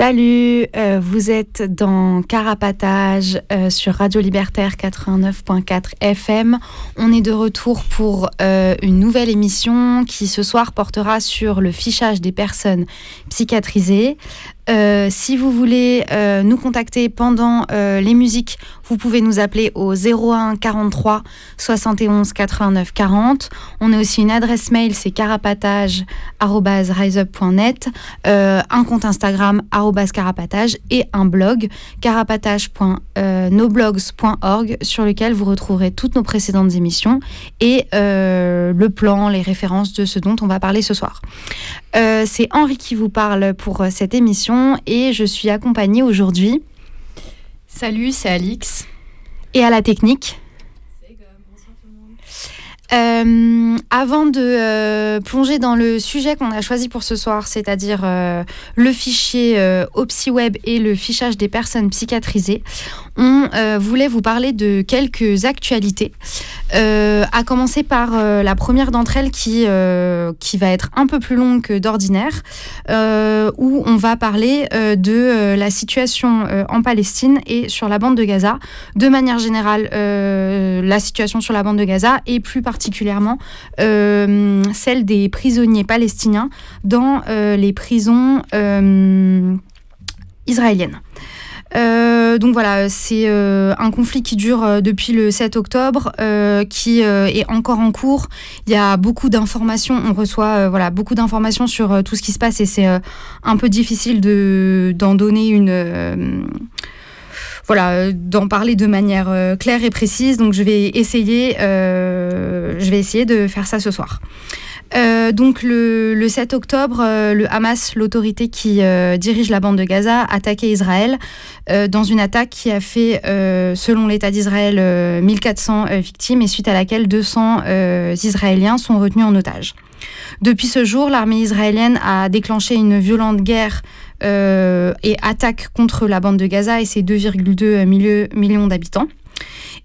Salut, euh, vous êtes dans Carapatage euh, sur Radio Libertaire 89.4 FM. On est de retour pour euh, une nouvelle émission qui ce soir portera sur le fichage des personnes psychiatrisées. Si vous voulez nous contacter pendant les musiques, vous pouvez nous appeler au 01 43 71 89 40. On a aussi une adresse mail, c'est carapatage.riseup.net, un compte Instagram carapatage et un blog carapatage.noblogs.org sur lequel vous retrouverez toutes nos précédentes émissions et euh, le plan, les références de ce dont on va parler ce soir. Euh, c'est Henri qui vous parle pour cette émission et je suis accompagnée aujourd'hui. Salut, c'est Alix. Et à la technique. Euh, avant de euh, plonger dans le sujet qu'on a choisi pour ce soir, c'est-à-dire euh, le fichier OpsiWeb et le fichage des personnes psychiatrisées, on voulait vous parler de quelques actualités. à commencer par la première d'entre elles qui, qui va être un peu plus longue que d'ordinaire, où on va parler de la situation en Palestine et sur la bande de Gaza. De manière générale, la situation sur la bande de Gaza et plus particulièrement euh, celle des prisonniers palestiniens dans euh, les prisons euh, donc voilà, c'est un conflit qui dure depuis le 7 octobre, qui est encore en cours. Il y a beaucoup d'informations, on reçoit voilà beaucoup d'informations sur tout ce qui se passe et c'est un peu difficile de d'en donner une voilà, euh, d'en parler de manière euh, claire et précise. Donc je vais essayer, euh, je vais essayer de faire ça ce soir. Donc le, 7 octobre, le Hamas, l'autorité qui dirige la bande de Gaza, a attaqué Israël dans une attaque qui a fait, selon l'État d'Israël, 1400 victimes et suite à laquelle 200 Israéliens sont retenus en otage. Depuis ce jour, l'armée israélienne a déclenché une violente guerre euh, et attaque contre la bande de Gaza et ses 2,2 millions d'habitants.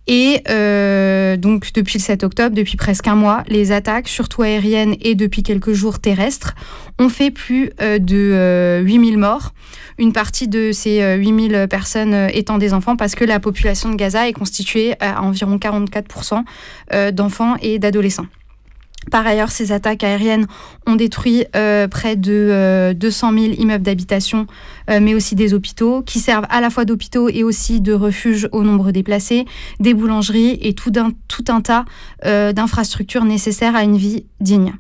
Et euh, donc depuis le 7 octobre, depuis presque un mois, les attaques, surtout aériennes et depuis quelques jours terrestres, ont fait plus euh, de 8000 morts. Une partie de ces 8000 personnes étant des enfants parce que la population de Gaza est constituée à environ 44% d'enfants et d'adolescents. Par ailleurs, ces attaques aériennes ont détruit euh, près de 200 euh, 000 immeubles d'habitation, euh, mais aussi des hôpitaux, qui servent à la fois d'hôpitaux et aussi de refuge aux nombreux déplacés, des boulangeries et tout un, tout un tas d'infrastructures nécessaires à une vie digne.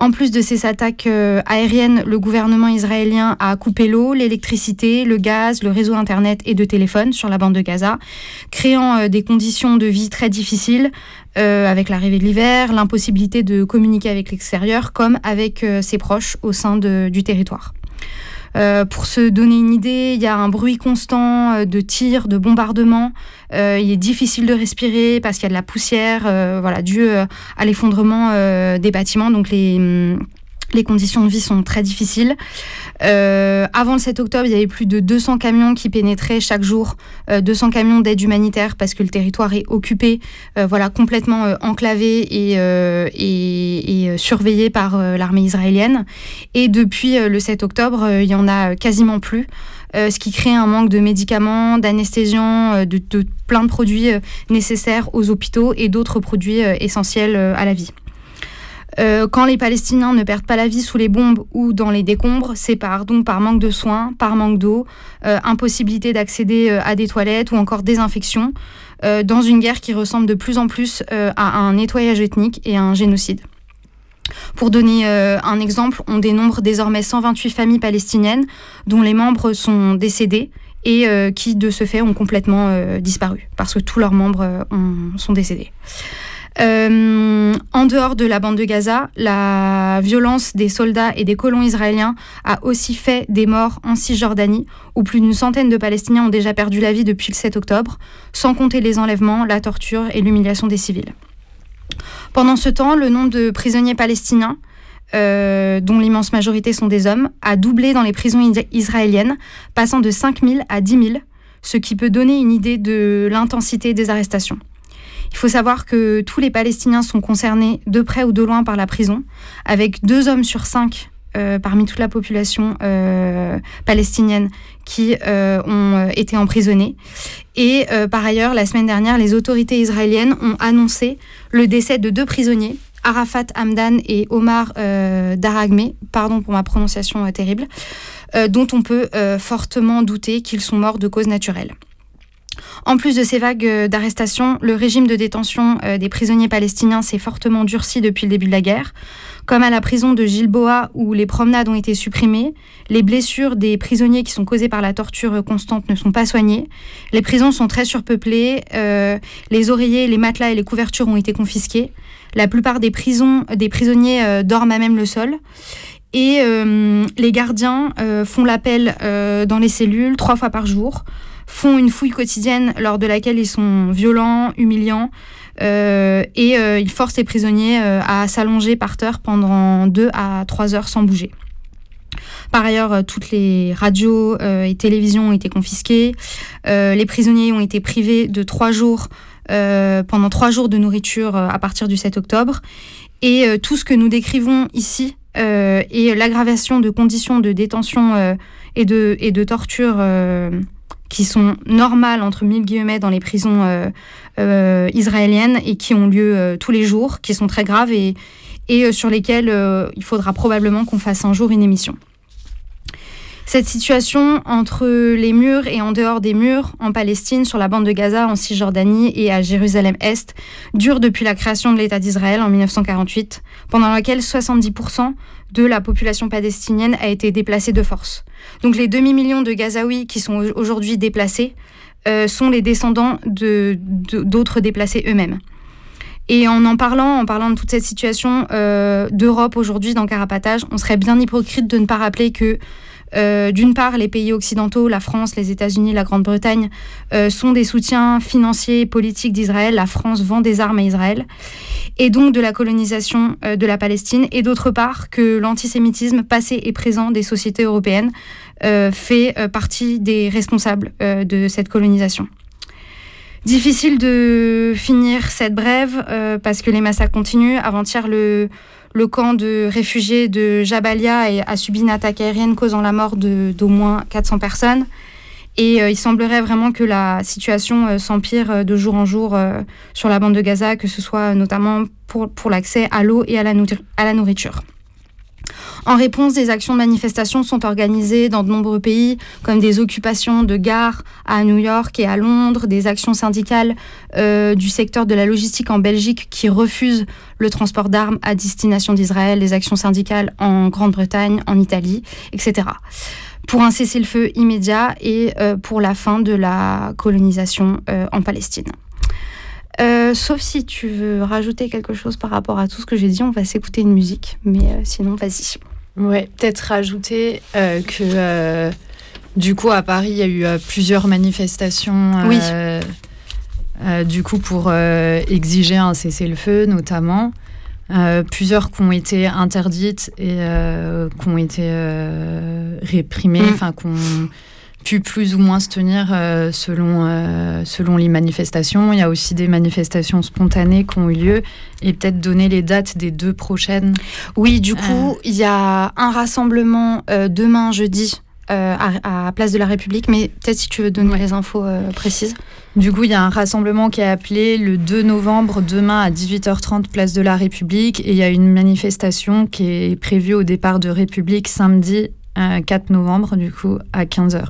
En plus de ces attaques aériennes, le gouvernement israélien a coupé l'eau, l'électricité, le gaz, le réseau Internet et de téléphone sur la bande de Gaza, créant des conditions de vie très difficiles, euh, avec l'arrivée de l'hiver, l'impossibilité de communiquer avec l'extérieur comme avec euh, ses proches au sein du territoire. Euh, pour se donner une idée, il y a un bruit constant de tirs, de bombardements. il est difficile de respirer parce qu'il y a de la poussière, voilà, due à l'effondrement des bâtiments. Donc les hum, les conditions de vie sont très difficiles. Euh, avant le 7 octobre, il y avait plus de 200 camions qui pénétraient chaque jour, 200 euh, camions d'aide humanitaire parce que le territoire est occupé, euh, voilà, complètement enclavé et, surveillé par l'armée israélienne. Et depuis le 7 octobre, il y en a quasiment plus. ce qui crée un manque de médicaments, d'anesthésiants, de, de, plein de produits nécessaires aux hôpitaux et d'autres produits essentiels à la vie. Quand les Palestiniens ne perdent pas la vie sous les bombes ou dans les décombres, c'est par, donc par manque de soins, par manque d'eau, impossibilité d'accéder à des toilettes ou encore désinfection, dans une guerre qui ressemble de plus en plus à un nettoyage ethnique et à un génocide. Pour donner euh, un exemple, on dénombre désormais 128 familles palestiniennes dont les membres sont décédés et euh, qui, de ce fait, ont complètement euh, disparu parce que tous leurs membres sont décédés. En dehors de la bande de Gaza, la violence des soldats et des colons israéliens a aussi fait des morts en Cisjordanie, où plus d'une centaine de Palestiniens ont déjà perdu la vie depuis le 7 octobre, sans compter les enlèvements, la torture et l'humiliation des civils. Pendant ce temps, le nombre de prisonniers palestiniens, euh, dont l'immense majorité sont des hommes, a doublé dans les prisons israéliennes, passant de 5 000 à 10 000, ce qui peut donner une idée de l'intensité des arrestations. Il faut savoir que tous les Palestiniens sont concernés de près ou de loin par la prison, avec deux hommes sur cinq euh, parmi toute la population euh, palestinienne qui euh, ont été emprisonnés. Et par ailleurs, la semaine dernière, les autorités israéliennes ont annoncé le décès de deux prisonniers, Arafat Hamdan et Omar Daragme, pardon pour ma prononciation terrible, dont on peut fortement douter qu'ils sont morts de cause naturelle. En plus de ces vagues d'arrestations, le régime de détention des prisonniers palestiniens s'est fortement durci depuis le début de la guerre. Comme à la prison de Gilboa où les promenades ont été supprimées, les blessures des prisonniers qui sont causées par la torture constante ne sont pas soignées, les prisons sont très surpeuplées, euh, les oreillers, les matelas et les couvertures ont été confisqués, la plupart des, prisonniers euh, dorment à même le sol. Et euh, les gardiens font l'appel dans les cellules trois fois par jour, font une fouille quotidienne lors de laquelle ils sont violents, humiliants, euh, et euh, il force les prisonniers euh, à s'allonger par terre pendant 2 à 3 heures sans bouger. Par ailleurs, toutes les radios et télévisions ont été confisquées. les prisonniers ont été privés de trois jours, pendant trois jours de nourriture à partir du 7 octobre. Et tout ce que nous décrivons ici et l'aggravation de conditions de détention et, de, et de torture qui sont normales entre mille guillemets dans les prisons euh, euh, israéliennes et qui ont lieu euh, tous les jours, qui sont très graves et, et sur lesquelles il faudra probablement qu'on fasse un jour une émission. Cette situation entre les murs et en dehors des murs, en Palestine, sur la bande de Gaza, en Cisjordanie et à Jérusalem-Est, dure depuis la création de l'État d'Israël en 1948, pendant laquelle 70% de la population palestinienne a été déplacée de force. Donc les demi-millions de Gazaouis qui sont aujourd'hui déplacés euh, sont les descendants d'autres déplacés eux-mêmes. Et en en parlant, en parlant de toute cette situation euh, d'Europe aujourd'hui dans Carapatage, on serait bien hypocrite de ne pas rappeler que euh, d'une part, les pays occidentaux, la France, les États-Unis, la Grande-Bretagne, euh, sont des soutiens financiers et politiques d'Israël. La France vend des armes à Israël et donc de la colonisation euh, de la Palestine. Et d'autre part, que l'antisémitisme passé et présent des sociétés européennes fait partie des responsables de cette colonisation. Difficile de finir cette brève parce que les massacres continuent. Avant-hier, le, le camp de réfugiés de Jabalia a subi une attaque aérienne causant la mort d'au moins 400 personnes. Et euh, il semblerait vraiment que la situation euh, s'empire euh, de jour en jour sur la bande de Gaza, que ce soit notamment pour, l'accès à l'eau et à la nourriture. En réponse, des actions de manifestation sont organisées dans de nombreux pays, comme des occupations de gares à New York et à Londres, des actions syndicales euh, du secteur de la logistique en Belgique qui refusent le transport d'armes à destination d'Israël, des actions syndicales en Grande-Bretagne, en Italie, etc. Pour un cessez-le-feu immédiat et euh, pour la fin de la colonisation euh, en Palestine. Euh, sauf si tu veux rajouter quelque chose par rapport à tout ce que j'ai dit, on va s'écouter une musique. Mais euh, sinon, vas-y. Ouais, peut-être rajouter euh, que du coup, à Paris, il y a eu plusieurs manifestations. oui. du coup, pour exiger un cessez-le-feu, notamment. plusieurs qui ont été interdites et qui ont été réprimées, mm. enfin, qu'on pu plus ou moins se tenir euh, selon, euh, selon les manifestations. Il y a aussi des manifestations spontanées qui ont eu lieu et peut-être donner les dates des deux prochaines. Oui, du coup, euh. il y a un rassemblement demain jeudi à, Place de la République. Mais peut-être si tu veux donner les infos précises. Du coup, il y a un rassemblement qui est appelé le 2 novembre, demain à 18h30, place de la République. Et il y a une manifestation qui est prévue au départ de République samedi 4 novembre, du coup, à 15h.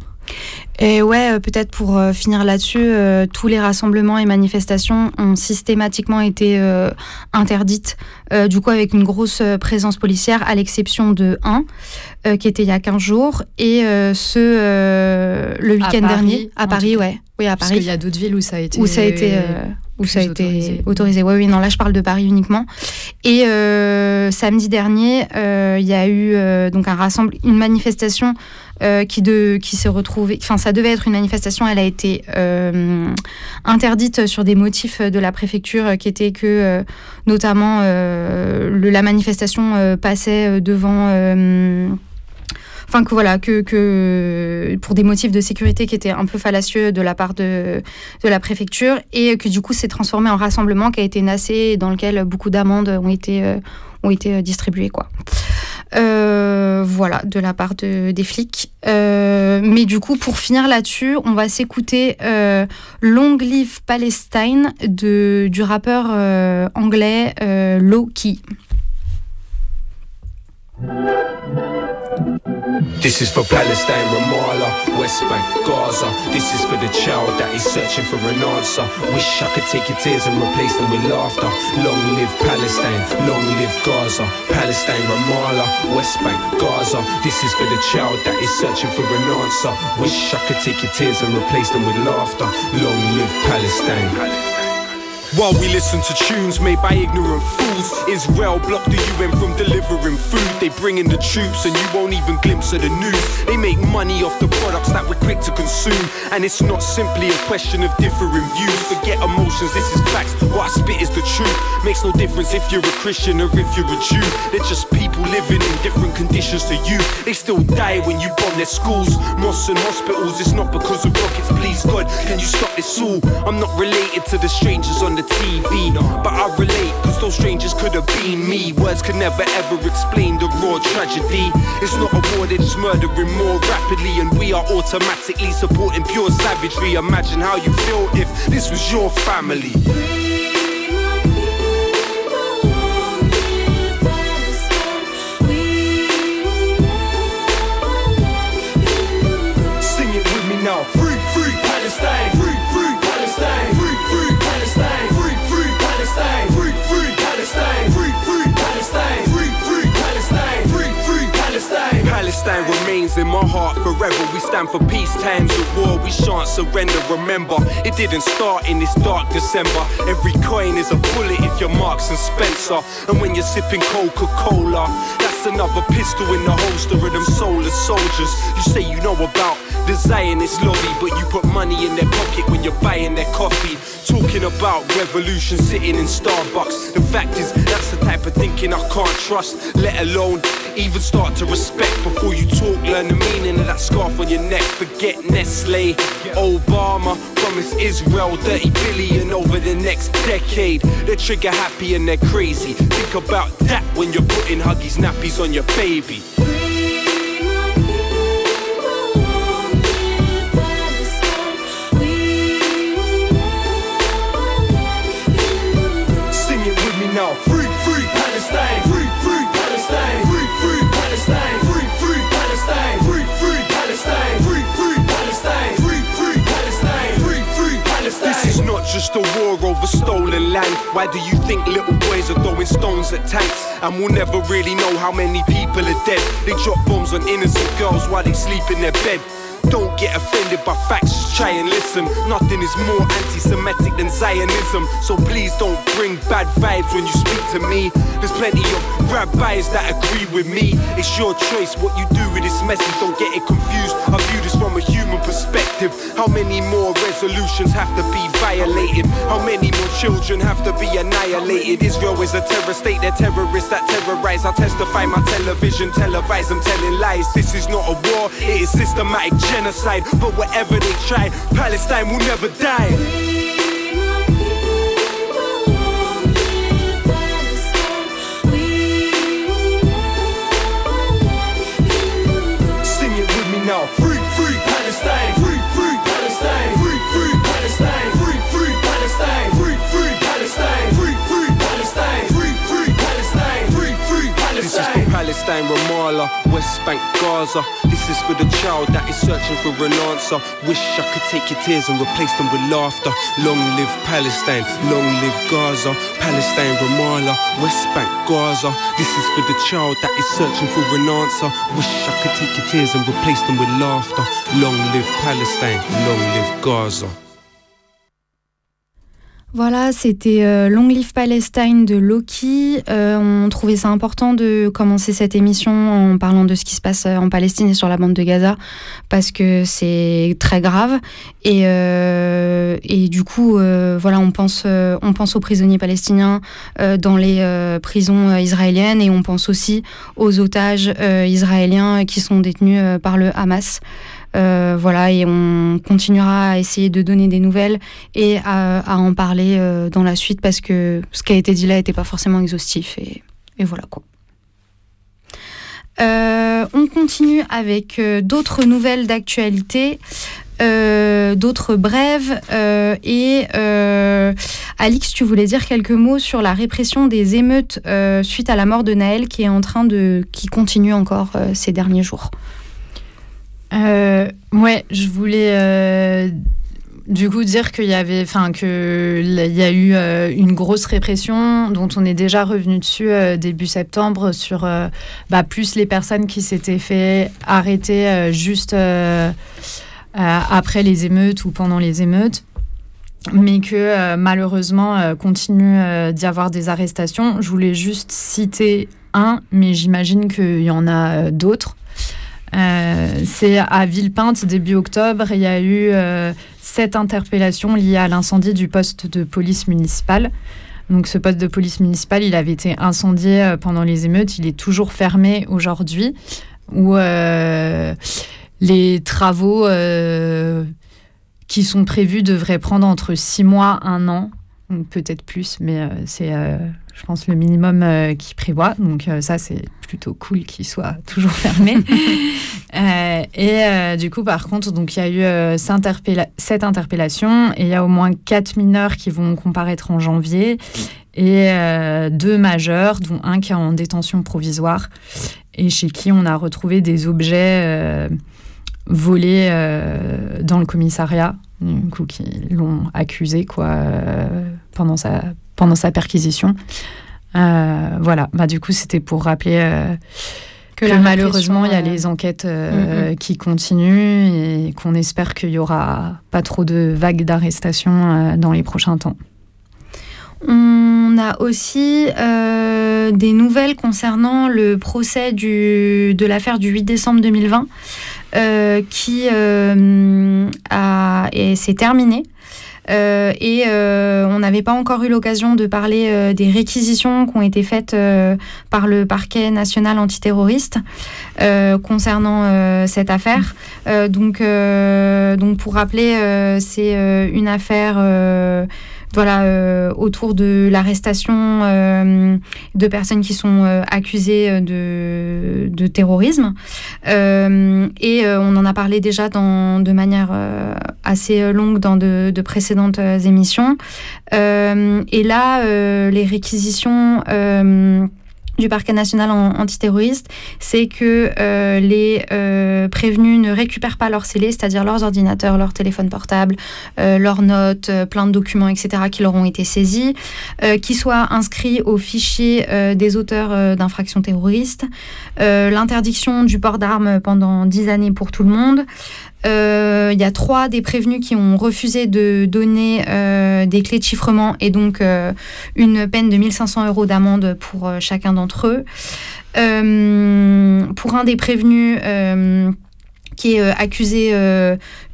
Et ouais, euh, peut-être pour euh, finir là-dessus, euh, tous les rassemblements et manifestations ont systématiquement été interdites, du coup avec une grosse présence policière, à l'exception de un, qui était il y a 15 jours, et ce, le week-end dernier, à Paris, ouais. Oui, à Paris. Parce qu'il y a d'autres villes où ça a été... Où ça a été où ça a été autorisé. Oui, oui, non, là je parle de Paris uniquement. Et samedi dernier, il y a eu donc un rassemblement, une manifestation euh, qui, de, qui. Enfin, ça devait être une manifestation. Elle a été euh, interdite sur des motifs de la préfecture euh, qui étaient que, notamment, le, la manifestation passait devant enfin que voilà que, pour des motifs de sécurité qui étaient un peu fallacieux de la part de, la préfecture et que du coup s'est transformé en rassemblement qui a été nassé dans lequel beaucoup d'amendes ont été ont été distribuées quoi. Euh, voilà, de la part de, des flics. Euh, mais du coup, pour finir là-dessus, on va s'écouter euh, Long Live Palestine du rappeur anglais Loki. This is for Palestine, Ramallah, West Bank, Gaza. This is for the child that is searching for an answer. Wish I could take your tears and replace them with laughter. Long live Palestine, long live Gaza. Palestine, Ramallah, West Bank, Gaza. This is for the child that is searching for an answer. Wish I could take your tears and replace them with laughter. Long live Palestine. While we listen to tunes made by ignorant fools, Israel blocked the UN from delivering food. They bring in the troops and you won't even glimpse of the news. They make money off the products that we're quick to consume. And it's not simply a question of differing views. Forget emotions, this is facts. What I spit is the truth. Makes no difference if you're a Christian or if you're a Jew. They're just people living in different conditions to you. They still die when you bomb their schools, mosques and hospitals. It's not because of rockets, please God. Can you stop this all? I'm not related to the strangers on the TV. But I relate, cause those strangers could have been me. Words could never ever explain the raw tragedy. It's not a war, they're just murdering more rapidly. And we are automatically supporting pure savagery. Imagine how you feel if this was your family. In my heart forever. We stand for peace times of war. We shan't surrender. Remember, it didn't start in this dark December. Every coin is a bullet if you're Marks and Spencer. And when you're sipping Coca-Cola, that's another pistol in the holster of them soulless soldiers. You say you know about the Zionist lobby, but you put money in their pocket when you're buying their coffee. Talking about revolution sitting in Starbucks. The fact is, that's the type of thinking I can't trust, let alone even start to respect before you talk. Learn the meaning of that scarf on your neck. Forget Nestle, Obama promised Israel 30 billion over the next decade. They're trigger happy and they're crazy. Think about that when you're putting huggies nappies on your baby. Just a war over stolen land. Why do you think little boys are throwing stones at tanks? And we'll never really know how many people are dead. They drop bombs on innocent girls while they sleep in their bed. Don't get offended by facts, just try and listen. Nothing is more anti Semitic than Zionism. So please don't bring bad vibes when you speak to me. There's plenty of rabbis that agree with me. It's your choice what you do with this message. Don't get it confused. I view this from a human perspective. How many more resolutions have to be violated? How many more children have to be annihilated? Israel is a terror state, they're terrorists that terrorize. I testify my television, televise, I'm telling lies. This is not a war, it is systematic genocide. But whatever they try, Palestine will never die. Sing with. Ramallah, West Bank, Gaza. This is for the child that is searching for an answer. Wish I could take your tears and replace them with laughter. Long live Palestine, long live Gaza. Palestine, Ramallah, West Bank, Gaza. This is for the child that is searching for an answer. Wish I could take your tears and replace them with laughter. Long live Palestine, long live Gaza. Voilà, c'était euh, Long Live Palestine de Loki. Euh, on trouvait ça important de commencer cette émission en parlant de ce qui se passe euh, en Palestine et sur la bande de Gaza, parce que c'est très grave. Et, et du coup, voilà, on pense, on pense aux prisonniers palestiniens dans les prisons israéliennes et on pense aussi aux otages israéliens qui sont détenus par le Hamas. Euh, voilà, et on continuera à essayer de donner des nouvelles et à, en parler euh, dans la suite parce que ce qui a été dit là n'était pas forcément exhaustif. Et, voilà quoi. Euh, on continue avec d'autres nouvelles d'actualité. d'autres brèves et Alix, tu voulais dire quelques mots sur la répression des émeutes suite à la mort de Naël qui est en train de qui continue encore ces derniers jours. Euh, ouais, je voulais euh, du coup dire qu'il y avait, enfin que il y a eu euh, une grosse répression dont on est déjà revenu dessus euh, début septembre sur bah, plus les personnes qui s'étaient fait arrêter juste après les émeutes ou pendant les émeutes mais que malheureusement continue d'y avoir des arrestations. Je voulais juste citer un, mais j'imagine qu'il y en a d'autres. Euh, c'est à Villepinte, début octobre, il y a eu euh, sept interpellations liées à l'incendie du poste de police municipale. Donc ce poste de police municipale, il avait été incendié euh, pendant les émeutes, il est toujours fermé aujourd'hui, où les travaux qui sont prévus devraient prendre entre six mois, un an, peut-être plus, mais c'est je pense, le minimum euh, qui prévoit. Donc euh, ça, c'est plutôt cool qu'il soit toujours fermé. Euh, et du coup, par contre, donc il y a eu cette interpellation et il y a au moins quatre mineurs qui vont comparaître en janvier et deux majeurs, dont un qui est en détention provisoire et chez qui on a retrouvé des objets volés dans le commissariat, du coup, qui l'ont accusé quoi, pendant sa pendant sa perquisition. Euh, voilà, bah, du coup, c'était pour rappeler euh, que, malheureusement, il y a les enquêtes euh, mm-hmm. qui continuent et qu'on espère qu'il n'y aura pas trop de vagues d'arrestations dans les prochains temps. On a aussi des nouvelles concernant le procès du, de l'affaire du 8 décembre 2020 qui s'est terminé. Euh, et euh, on n'avait pas encore eu l'occasion de parler euh, des réquisitions qui ont été faites par le parquet national antiterroriste concernant cette affaire. donc, donc, pour rappeler, c'est une affaire voilà, euh, autour de l'arrestation euh, de personnes qui sont euh, accusées de, de terrorisme. et on en a parlé déjà dans, de manière assez longue dans de, de précédentes émissions. et là, les réquisitions du parquet national antiterroriste, c'est que euh, les euh, prévenus ne récupèrent pas leurs scellés, c'est-à-dire leurs ordinateurs, leurs téléphones portables, euh, leurs notes, plein de documents, etc., qui leur ont été saisis, qui soient inscrits au fichier des auteurs d'infractions terroristes, l'interdiction du port d'armes pendant 10 années pour tout le monde, il y a trois des prévenus qui ont refusé de donner des clés de chiffrement et donc une peine de 1500 euros d'amende pour chacun d'entre eux. Pour un des prévenus qui est accusé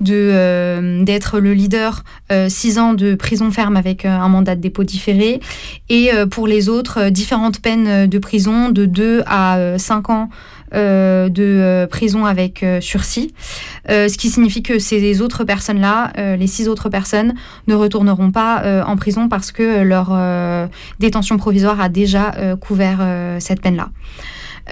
de d'être le leader, six ans de prison ferme avec un mandat de dépôt différé. Et pour les autres, différentes peines de prison de 2 à 5 ans euh, de euh, prison avec euh, sursis, ce qui signifie que ces autres personnes-là, les six autres personnes, ne retourneront pas en prison parce que leur détention provisoire a déjà couvert cette peine-là.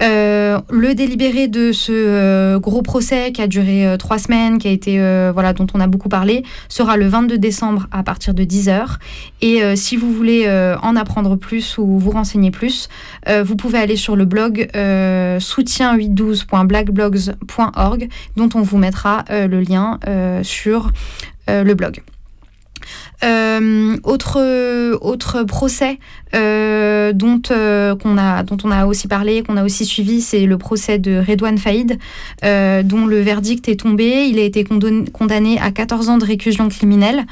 Le délibéré de ce gros procès qui a duré trois semaines, qui a été voilà dont on a beaucoup parlé, sera le 22 décembre à partir de 10h. Et si vous voulez en apprendre plus ou vous renseigner plus, vous pouvez aller sur le blog soutien812.blackblogs.org dont on vous mettra le lien sur le blog. Euh, autre, autre procès euh, dont, euh, qu'on a, dont on a aussi parlé, qu'on a aussi suivi, c'est le procès de Redouane Faïd, dont le verdict est tombé. Il a été condamné à 14 ans de réclusion criminelle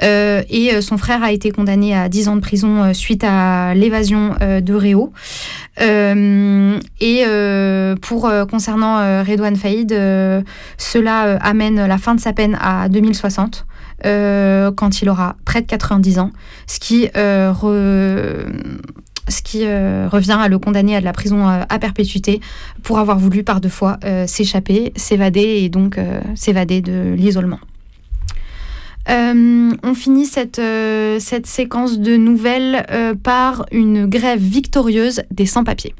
et son frère a été condamné à 10 ans de prison suite à l'évasion de Réau. et pour concernant Redouane Faïd, cela amène la fin de sa peine à 2060. Euh, quand il aura près de 90 ans, ce qui, euh, euh, revient à le condamner à de la prison à perpétuité pour avoir voulu par deux fois s'échapper, s'évader et donc s'évader de l'isolement. on finit cette, cette séquence de nouvelles par une grève victorieuse des sans-papiers.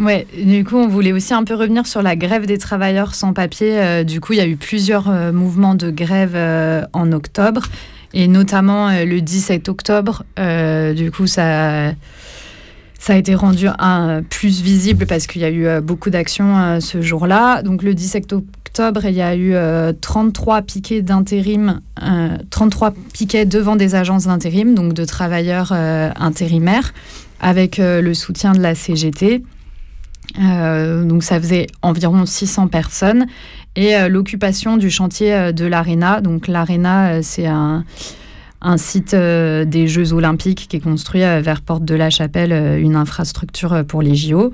Ouais, du coup, on voulait aussi un peu revenir sur la grève des travailleurs sans papier. Euh, du coup, il y a eu plusieurs euh, mouvements de grève euh, en octobre, et notamment le 17 octobre. du coup, ça, ça a été rendu plus visible parce qu'il y a eu beaucoup d'actions ce jour-là. Donc, le 17 octobre, il y a eu 33 piquets d'intérim, 33 piquets devant des agences d'intérim, donc de travailleurs intérimaires, avec le soutien de la CGT. Euh, donc ça faisait environ 600 personnes. Et euh, l'occupation du chantier euh, de l'Arena. Donc l'Arena, c'est un, un, site des Jeux Olympiques qui est construit vers Porte de la Chapelle, une infrastructure pour les JO.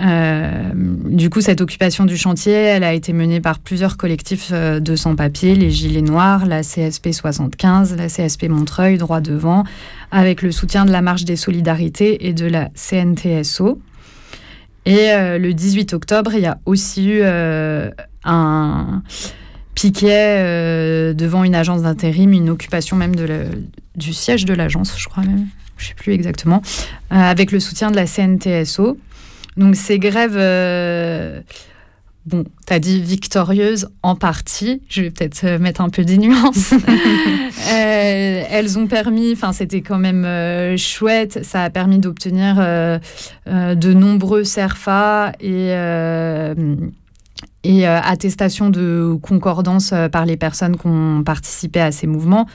du coup, cette occupation du chantier, elle a été menée par plusieurs collectifs de sans-papiers, les Gilets Noirs, la CSP 75, la CSP Montreuil, Droit Devant, avec le soutien de la Marche des Solidarités et de la CNTSO. Et euh, le 18 octobre, il y a aussi eu euh, un piquet euh, devant une agence d'intérim, une occupation même du siège de l'agence, je crois même, je sais plus exactement, avec le soutien de la CNTSO. Donc ces grèves bon, tu as dit victorieuse en partie, je vais peut-être euh, mettre un peu des nuances. Euh, elles ont permis, enfin c'était quand même euh, chouette, ça a permis d'obtenir de nombreux CERFA et, et attestations de concordance par les personnes qui ont participé à ces mouvements.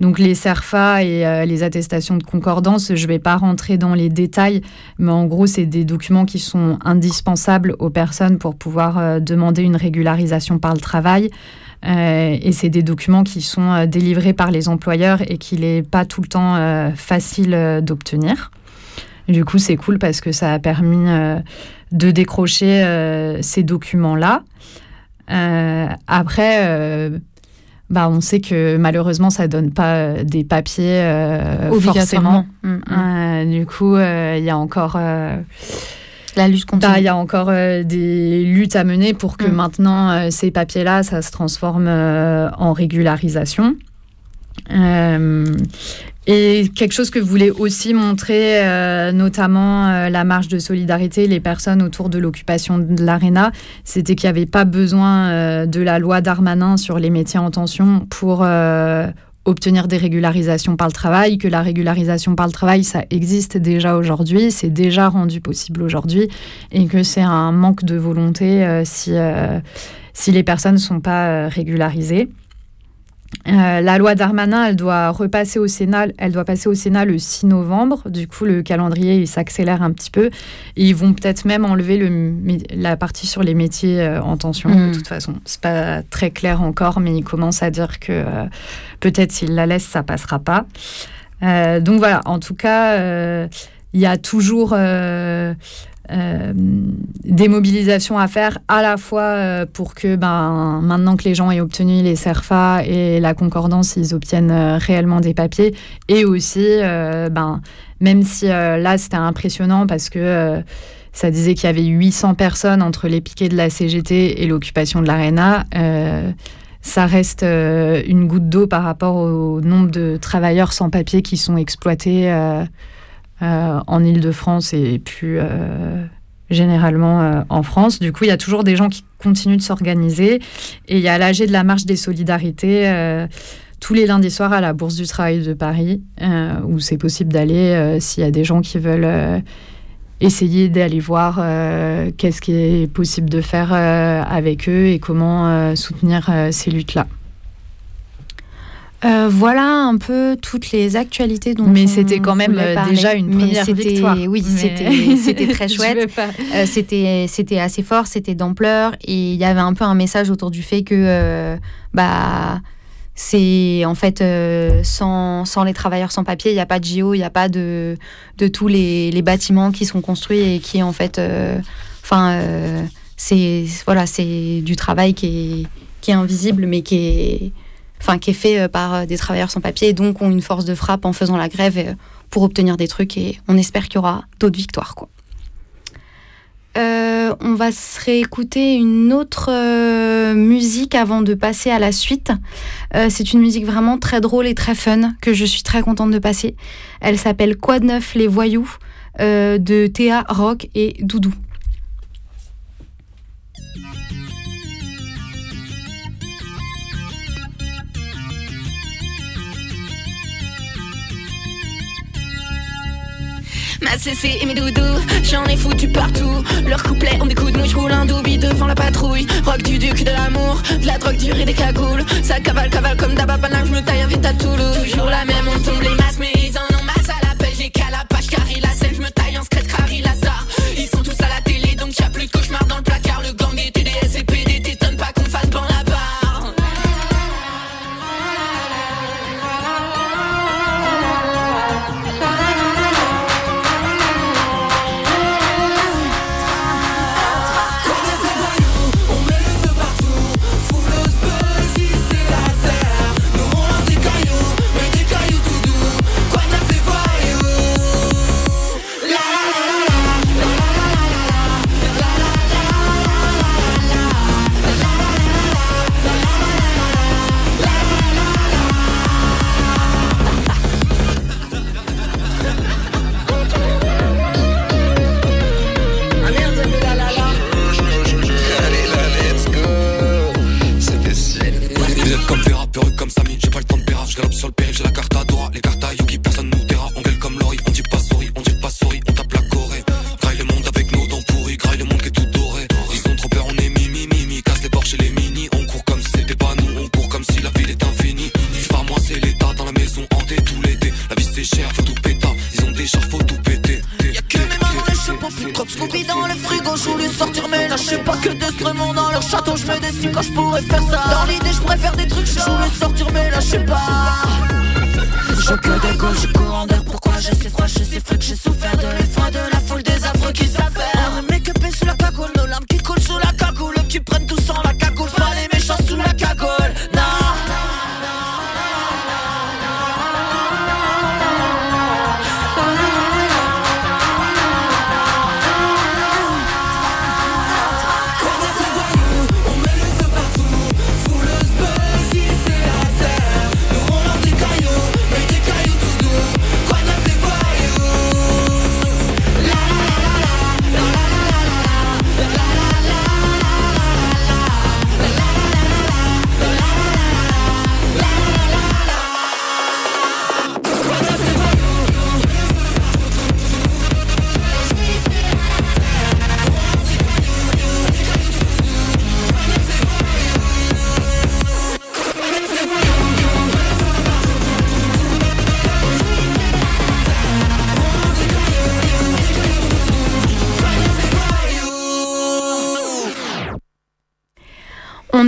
Donc les CERFA et euh, les attestations de concordance, je ne vais pas rentrer dans les détails, mais en gros, c'est des documents qui sont indispensables aux personnes pour pouvoir euh, demander une régularisation par le travail. Euh, et c'est des documents qui sont délivrés par les employeurs et qu'il n'est pas tout le temps facile d'obtenir. Du coup, c'est cool parce que ça a permis de décrocher ces documents-là. après, bah, on sait que malheureusement, ça donne pas euh, des papiers euh, forcément. Mm, mm. Euh, du coup, il y a encore la lutte continue. Bah, il y a encore des luttes à mener pour que mm. maintenant ces papiers-là, ça se transforme en régularisation. Et quelque chose que voulait aussi montrer, euh, notamment euh, la marche de solidarité, les personnes autour de l'occupation de l'ARENA, c'était qu'il n'y avait pas besoin euh, de la loi Darmanin sur les métiers en tension pour obtenir des régularisations par le travail, que la régularisation par le travail, ça existe déjà aujourd'hui, c'est déjà rendu possible aujourd'hui, et que c'est un manque de volonté si, si les personnes ne sont pas régularisées. Euh, la loi Darmanin, elle doit repasser au Sénat. Elle doit passer au Sénat le 6 novembre. Du coup, le calendrier il s'accélère un petit peu. Et ils vont peut-être même enlever le, la partie sur les métiers euh, en tension. De hmm. toute façon, c'est pas très clair encore, mais ils commencent à dire que euh, peut-être s'ils la laissent, ça passera pas. donc voilà. En tout cas, il y a toujours euh, des mobilisations à faire à la fois euh, pour que ben, maintenant que les gens aient obtenu les CERFA et la concordance, ils obtiennent euh, réellement des papiers. Et aussi, ben, même si là c'était impressionnant parce que ça disait qu'il y avait 800 personnes entre les piquets de la CGT et l'occupation de l'ARENA ça reste une goutte d'eau par rapport au nombre de travailleurs sans papier qui sont exploités en Ile-de-France et plus généralement en France. Du coup, il y a toujours des gens qui continuent de s'organiser. Et il y a l'AG de la marche des solidarités tous les lundis soirs à la Bourse du Travail de Paris, où c'est possible d'aller s'il y a des gens qui veulent essayer d'aller voir euh, qu'est-ce qui est possible de faire euh, avec eux et comment euh, soutenir ces luttes-là. Voilà un peu toutes les actualités dont Mais c'était quand même déjà une première victoire. Oui, c'était très chouette. c'était c'était assez fort, c'était d'ampleur et il y avait un peu un message autour du fait que bah c'est en fait euh, sans, sans, les travailleurs sans papier, il n'y a pas de JO, il n'y a pas de, de tous les, les, bâtiments qui sont construits et qui en fait, euh, enfin, euh, c'est voilà, c'est du travail qui est, qui est invisible, mais qui est, enfin, qui est fait par des travailleurs sans papier et donc ont une force de frappe en faisant la grève pour obtenir des trucs et on espère qu'il y aura d'autres victoires, quoi. Euh, on va se réécouter une autre euh, musique avant de passer à la suite. Euh, c'est une musique vraiment très drôle et très fun que je suis très contente de passer. Elle s'appelle Quoi de neuf les voyous de Théa Rock et Doudou. Ma CC et mes doudous, j'en ai foutu partout. Leur couplet, on découte, nous j'roule un doubi devant la patrouille. Rock du duc de l'amour, de la drogue dure et des cagoules. Ça cavale, cavale comme d'ababana, je me taille vite à Toulouse. Toujours la même, on tombe les masses, mais ils en ont masse à la pêche. J'ai qu'à la page, car il a scène, je me taille en secret, car il a ça. Ils sont tous à la télé, donc y'a plus de cauchemar dans le placard. Le gang est TDS et peureux comme Samy, j'ai pas le temps de pérave, je galope sur le périph', j'ai la carte à Dora, les cartes à je voulais sortir mais là je sais pas que d'estremont dans leur château, je me décide quand je pourrais faire ça. Dans l'idée je pourrais faire des trucs, je voulais sortir mais là je sais pas. Je que des gauches, je cours en d'air, pourquoi je sais froid, je sais que j'ai souffert de l'effroi de la foule des affreux qui s'affairent. On est sous la cagoule, nos larmes qui coulent sous la cagoule, qui prennent tout sans la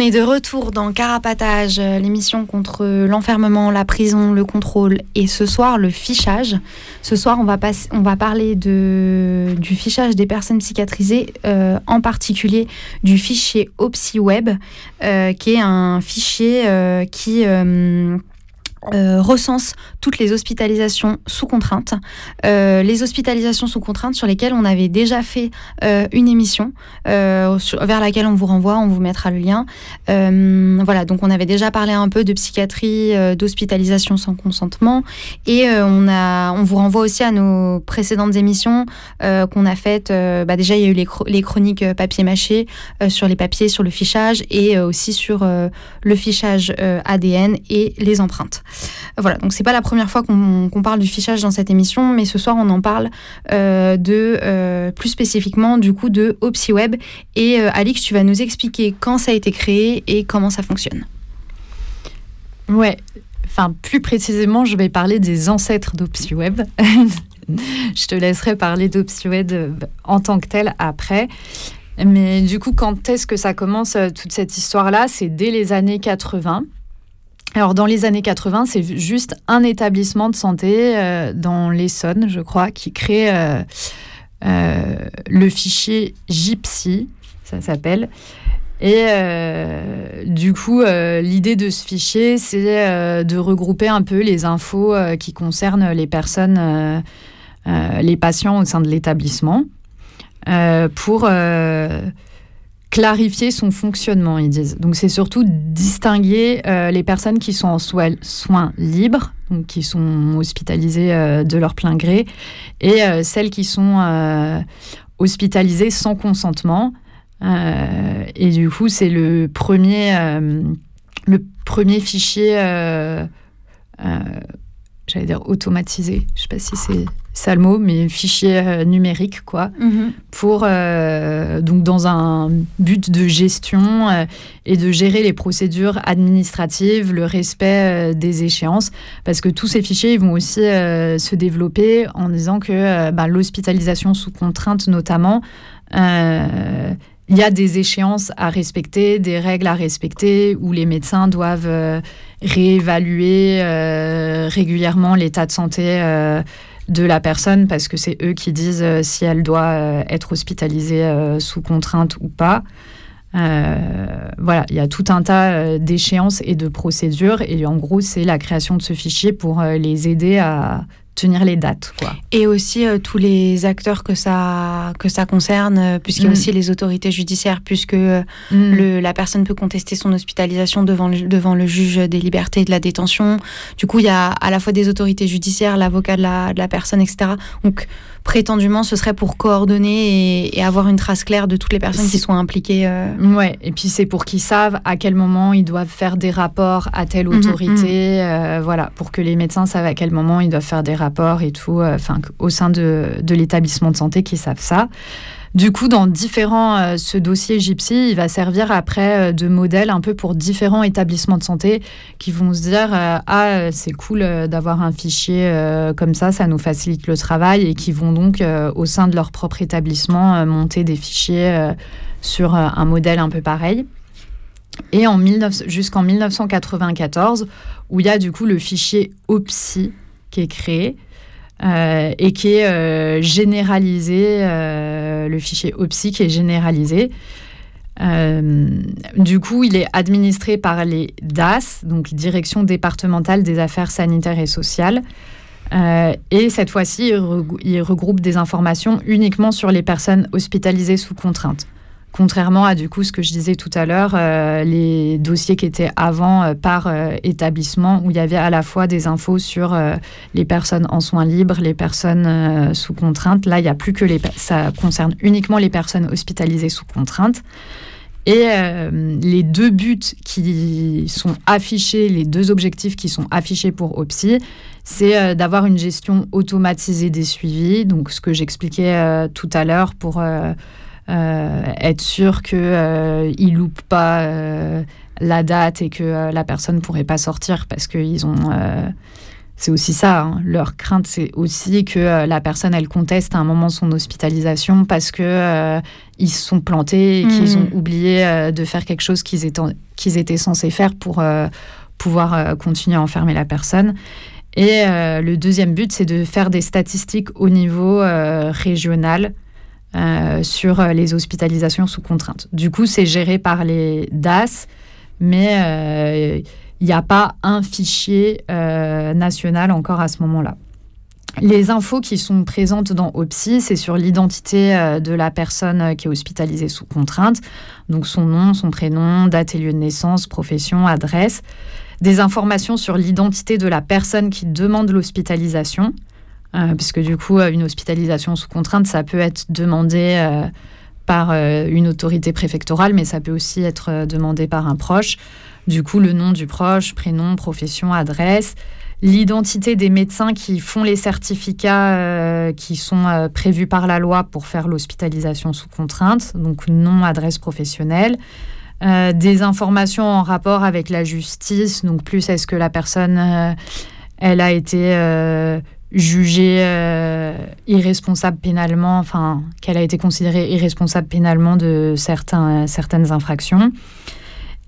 est de retour dans Carapatage, euh, l'émission contre l'enfermement, la prison, le contrôle et ce soir le fichage. Ce soir, on va, passer- on va parler de, du fichage des personnes psychiatrisées, euh, en particulier du fichier OpsiWeb, euh, qui est un fichier euh, qui euh, euh, recense toutes les hospitalisations sous contrainte, euh, les hospitalisations sous contrainte sur lesquelles on avait déjà fait euh, une émission, vers laquelle on vous renvoie, on vous mettra le lien. voilà, donc on avait déjà parlé un peu de psychiatrie, d'hospitalisation sans consentement, et on, a, on vous renvoie aussi à nos précédentes émissions qu'on a faites. Bah déjà, il y a eu les, les chroniques papier mâché sur les papiers, sur le fichage, et aussi sur le fichage ADN et les empreintes. Voilà, donc c'est pas la première fois qu'on parle du fichage dans cette émission, mais ce soir on en parle euh, de euh, plus spécifiquement du coup de OpsiWeb. Et euh, Alix, tu vas nous expliquer quand ça a été créé et comment ça fonctionne. Ouais, enfin plus précisément, je vais parler des ancêtres d'OpsiWeb. je te laisserai parler d'OpsiWeb en tant que tel après. Mais du coup, quand est-ce que ça commence toute cette histoire-là? C'est dès les années 80. Alors, dans les années 80, c'est juste un établissement de santé euh, dans l'Essonne, je crois, qui crée euh, euh, le fichier Gypsy, ça s'appelle. Et du coup, l'idée de ce fichier, c'est de regrouper un peu les infos qui concernent les personnes, les patients au sein de l'établissement, pour clarifier son fonctionnement, ils disent. Donc c'est surtout distinguer euh, les personnes qui sont en soins libres, donc qui sont hospitalisées euh, de leur plein gré, et euh, celles qui sont hospitalisées sans consentement. et du coup, c'est le premier, le premier fichier j'allais dire automatisé, je sais pas si c'est mot, mais fichier euh, numérique, quoi, mhm. pour, euh, donc dans un but de gestion euh, et de gérer les procédures administratives, le respect des échéances, parce que tous ces fichiers ils vont aussi se développer en disant que bah, l'hospitalisation sous contrainte, notamment, il y a des échéances à respecter, des règles à respecter, où les médecins doivent réévaluer régulièrement l'état de santé de la personne parce que c'est eux qui disent euh, si elle doit euh, être hospitalisée euh, sous contrainte ou pas. voilà, il y a tout un tas d'échéances et de procédures et en gros c'est la création de ce fichier pour les aider à tenir les dates. Quoi. Et aussi euh, tous les acteurs que ça, que ça concerne, euh, puisqu'il y a mm. aussi les autorités judiciaires, puisque euh, mm. le, la personne peut contester son hospitalisation devant le, devant le juge des libertés et de la détention. Du coup, il y a à la fois des autorités judiciaires, l'avocat de la, de la personne, etc. Donc, prétendument, ce serait pour coordonner et, avoir une trace claire de toutes les personnes qui sont impliquées. Euh. Ouais, et puis c'est pour qu'ils savent à quel moment ils doivent faire des rapports à telle mhm, autorité, mhm. Euh, voilà, pour que les médecins savent à quel moment ils doivent faire des rapports et tout, euh, enfin, au sein de, de l'établissement de santé qu'ils savent ça. Du coup, dans différents, euh, ce dossier Gypsy, il va servir après euh, de modèle un peu pour différents établissements de santé qui vont se dire euh, ah c'est cool d'avoir un fichier comme ça, ça nous facilite le travail et qui vont donc au sein de leur propre établissement monter des fichiers sur un modèle un peu pareil. Et en jusqu'en 1994, où il y a du coup le fichier OPSI qui est créé. Euh, et qui est euh, généralisé, euh, le fichier OPSI qui est généralisé. du coup, il est administré par les DAS, donc Direction départementale des affaires sanitaires et sociales. et cette fois-ci, il regroupe des informations uniquement sur les personnes hospitalisées sous contrainte. Contrairement à du coup ce que je disais tout à l'heure, euh, les dossiers qui étaient avant euh, par euh, établissement, où il y avait à la fois des infos sur les personnes en soins libres, les personnes sous contrainte. Là, il n'y a plus que les... Ça concerne uniquement les personnes hospitalisées sous contrainte. Et les deux buts qui sont affichés, les deux objectifs qui sont affichés pour OPSI, c'est d'avoir une gestion automatisée des suivis, donc ce que j'expliquais tout à l'heure pour être sûr euh, ne loupe pas euh, la date et que la personne ne pourrait pas sortir parce qu'ils ont c'est aussi ça. Hein. Leur crainte, c'est aussi que la personne, elle conteste à un moment son hospitalisation parce que ils se sont plantés et qu'ils ont mmh. oublié de faire quelque chose qu'ils étaient, qu'ils étaient censés faire pour pouvoir continuer à enfermer la personne. Et le deuxième but, c'est de faire des statistiques au niveau régional euh, sur euh, les hospitalisations sous contrainte. Du coup, c'est géré par les DAS, mais euh, il n'y a pas un fichier national encore à ce moment-là. Les infos qui sont présentes dans OPSI, c'est sur l'identité de la personne qui est hospitalisée sous contrainte, donc son nom, son prénom, date et lieu de naissance, profession, adresse des informations sur l'identité de la personne qui demande l'hospitalisation, puisque du coup, euh, une hospitalisation sous contrainte, ça peut être demandé euh, par une autorité préfectorale, mais ça peut aussi être demandé par un proche. Du coup, le nom du proche, prénom, profession, adresse, l'identité des médecins qui font les certificats qui sont prévus par la loi pour faire l'hospitalisation sous contrainte, donc nom, adresse professionnelle, euh, des informations en rapport avec la justice, donc plus est-ce que la personne, euh, elle a été euh, jugée irresponsable pénalement, enfin qu'elle a été considérée irresponsable pénalement de certaines infractions.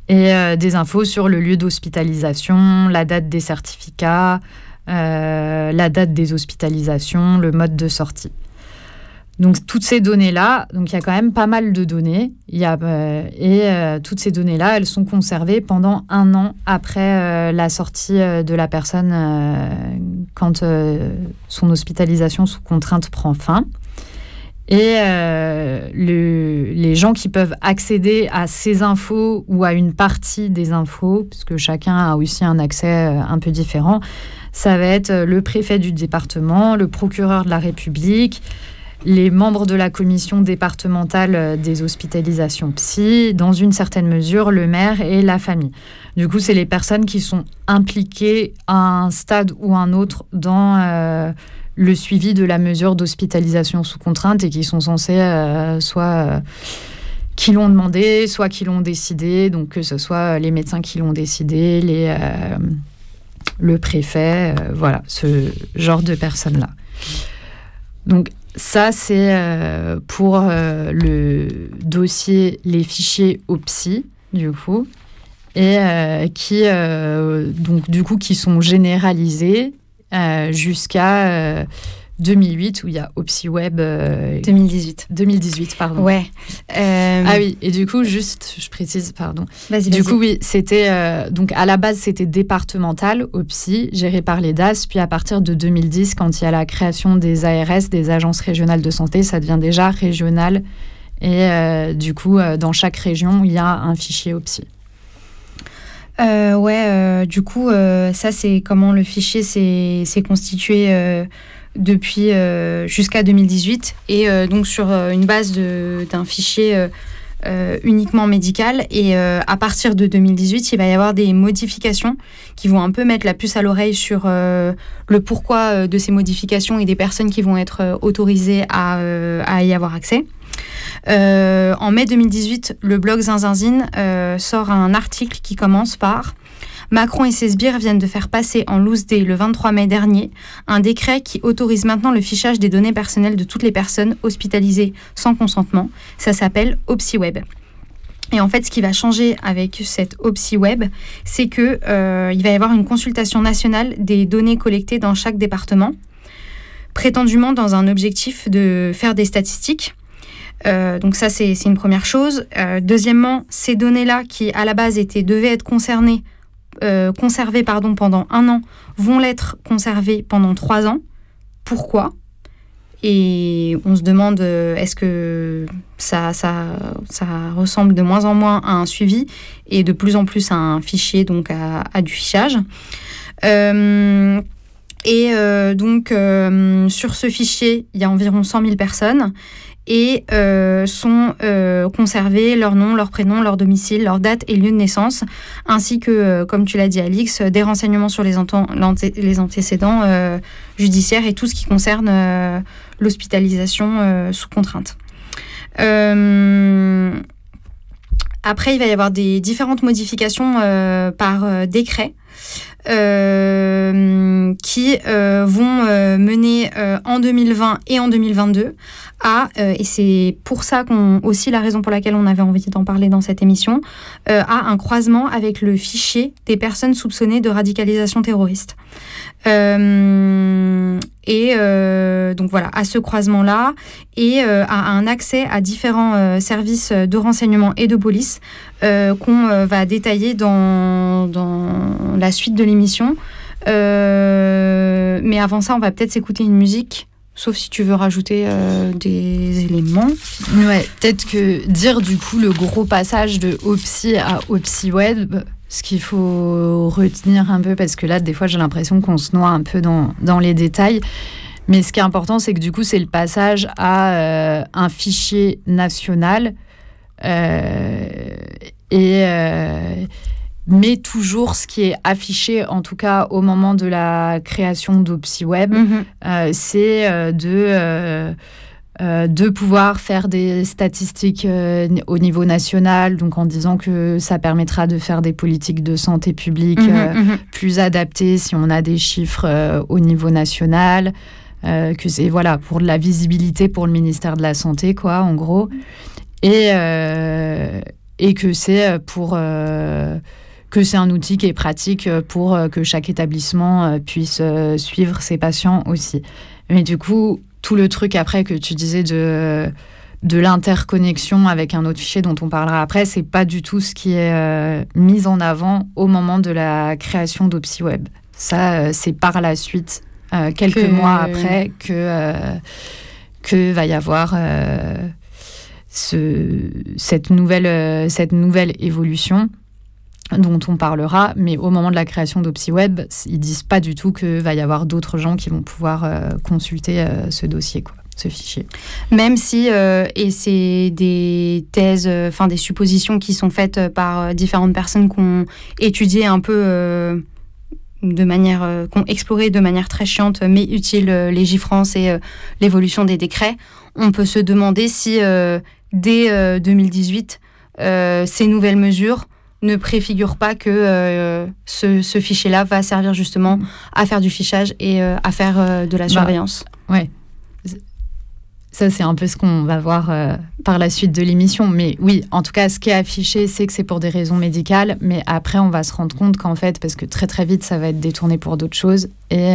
Et des infos sur le lieu d'hospitalisation, la date des certificats, la date des hospitalisations, le mode de sortie. Donc toutes ces données-là, donc il y a quand même pas mal de données, euh, et euh, toutes ces données-là, elles sont conservées pendant un an après euh, la sortie de la personne quand son hospitalisation sous contrainte prend fin. Et le, les gens qui peuvent accéder à ces infos ou à une partie des infos, puisque chacun a aussi un accès un peu différent, ça va être le préfet du département, le procureur de la République, les membres de la commission départementale euh, des hospitalisations psy, dans une certaine mesure le maire et la famille. Du coup, c'est les personnes qui sont impliquées à un stade ou un autre dans euh, le suivi de la mesure d'hospitalisation sous contrainte et qui sont censées euh, soit qui l'ont demandé, soit qui l'ont décidé, donc que ce soit les médecins qui l'ont décidé, le préfet, voilà, ce genre de personnes-là. Donc ça, c'est euh, pour euh, le dossier, les fichiers OPSI, du coup, et euh, qui, donc, du coup, qui sont généralisés jusqu'à 2008 où il y a OpsiWeb. 2018. 2018, pardon. Ouais. Euh, ah oui, et du coup, juste, je précise, pardon. Vas-y, Du coup, oui, c'était. Euh, donc, à la base, c'était départemental, OPSI, géré par les DAS. Puis, à partir de 2010, quand il y a la création des ARS, des agences régionales de santé, ça devient déjà régional. Et euh, du coup, dans chaque région, il y a un fichier OPSI. ouais, du coup, ça, c'est comment le fichier s'est constitué depuis euh, jusqu'à 2018 et euh, donc sur euh, une base d'un fichier uniquement médical. Et à partir de 2018, il va y avoir des modifications qui vont un peu mettre la puce à l'oreille sur le pourquoi de ces modifications et des personnes qui vont être autorisées à, y avoir accès. en mai 2018, le blog Zinzinzine sort un article qui commence par Macron et ses sbires viennent de faire passer en loose day le 23 mai dernier un décret qui autorise maintenant le fichage des données personnelles de toutes les personnes hospitalisées sans consentement. Ça s'appelle OpsiWeb. Et en fait, ce qui va changer avec cette OpsiWeb, c'est que euh, il va y avoir une consultation nationale des données collectées dans chaque département, prétendument dans un objectif de faire des statistiques. Euh, donc ça, c'est une première chose. Euh, deuxièmement, ces données-là, qui à la base étaient, devaient être concernées euh, conservés pardon, pendant un an vont l'être conservés pendant trois ans. Pourquoi? Et on se demande euh, est-ce que ça, ça, ça, ressemble de moins en moins à un suivi et de plus en plus à un fichier, donc à, du fichage. Euh, et donc, sur ce fichier, il y a environ 100 000 personnes et euh, sont euh, conservés leur nom, leur prénom, leur domicile, leur date et lieu de naissance, ainsi que, euh, comme tu l'as dit Alix, des renseignements sur les, les antécédents judiciaires et tout ce qui concerne l'hospitalisation sous contrainte. après, il va y avoir des différentes modifications par décret. Qui vont mener en 2020 et en 2022 euh, et c'est pour ça qu'on aussi la raison pour laquelle on avait envie d'en parler dans cette émission, euh, à un croisement avec le fichier des personnes soupçonnées de radicalisation terroriste. Euh, et donc voilà, à ce croisement-là, et à un accès à différents services de renseignement et de police qu'on va détailler dans, dans, la suite de l'émission. mais avant ça, on va peut-être s'écouter une musique Sauf si tu veux rajouter euh, des éléments. Ouais, peut-être que dire du coup le gros passage de Opsy à Opsy Web, ce qu'il faut retenir un peu, parce que là, des fois, j'ai l'impression qu'on se noie un peu dans, dans, les détails. Mais ce qui est important, c'est que du coup, c'est le passage à euh, un fichier national. Euh, et mais toujours ce qui est affiché, en tout cas au moment de la création d'OpsiWeb, euh, c'est euh, de, euh, de pouvoir faire des statistiques au niveau national, donc en disant que ça permettra de faire des politiques de santé publique mhm, mhm. plus adaptées si on a des chiffres au niveau national. que c'est voilà pour de la visibilité pour le ministère de la santé quoi en gros et et que c'est pour que c'est un outil qui est pratique euh, pour euh, que chaque établissement euh, puisse suivre ses patients aussi. Mais du coup, tout le truc après que tu disais de de l'interconnexion avec un autre fichier dont on parlera après, c'est pas du tout ce qui est mis en avant au moment de la création d'OpsiWeb. Ça, c'est par la suite, quelques mois après, que que va y avoir ce, cette nouvelle cette nouvelle évolution dont on parlera, mais au moment de la création d'OpsiWeb, ils disent pas du tout qu'il va y avoir d'autres gens qui vont pouvoir euh, consulter euh, ce dossier, quoi, ce fichier. Même si, euh, et c'est des thèses, enfin des suppositions qui sont faites par différentes personnes qui ont étudié un peu de manière, qui ont exploré de manière très chiante, mais utile, Légifrance et l'évolution des décrets, on peut se demander si dès 2018, ces nouvelles mesures ne préfigure pas que euh, ce, fichier-là va servir justement à faire du fichage et euh, à faire euh, de la bah, surveillance. ouais. Ça, c'est un peu ce qu'on va voir par la suite de l'émission. Mais oui, en tout cas, ce qui est affiché, c'est que c'est pour des raisons médicales. Mais après, on va se rendre compte qu'en fait, parce que très très vite, ça va être détourné pour d'autres choses. Et,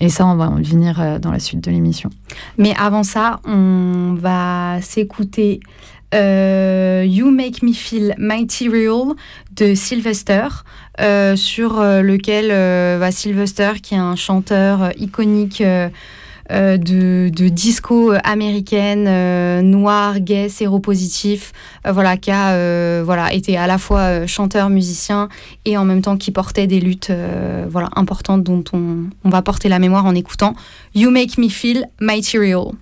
et ça, on va en venir dans la suite de l'émission. Mais avant ça, on va s'écouter you Make Me Feel Mighty Real de Sylvester, euh, sur euh, lequel va Sylvester, qui est un chanteur iconique de, disco américaine, noir, gay, séropositif, voilà, qui a voilà, été à la fois chanteur, musicien et en même temps qui portait des luttes voilà, importantes dont on, on va porter la mémoire en écoutant You Make Me Feel Mighty Real.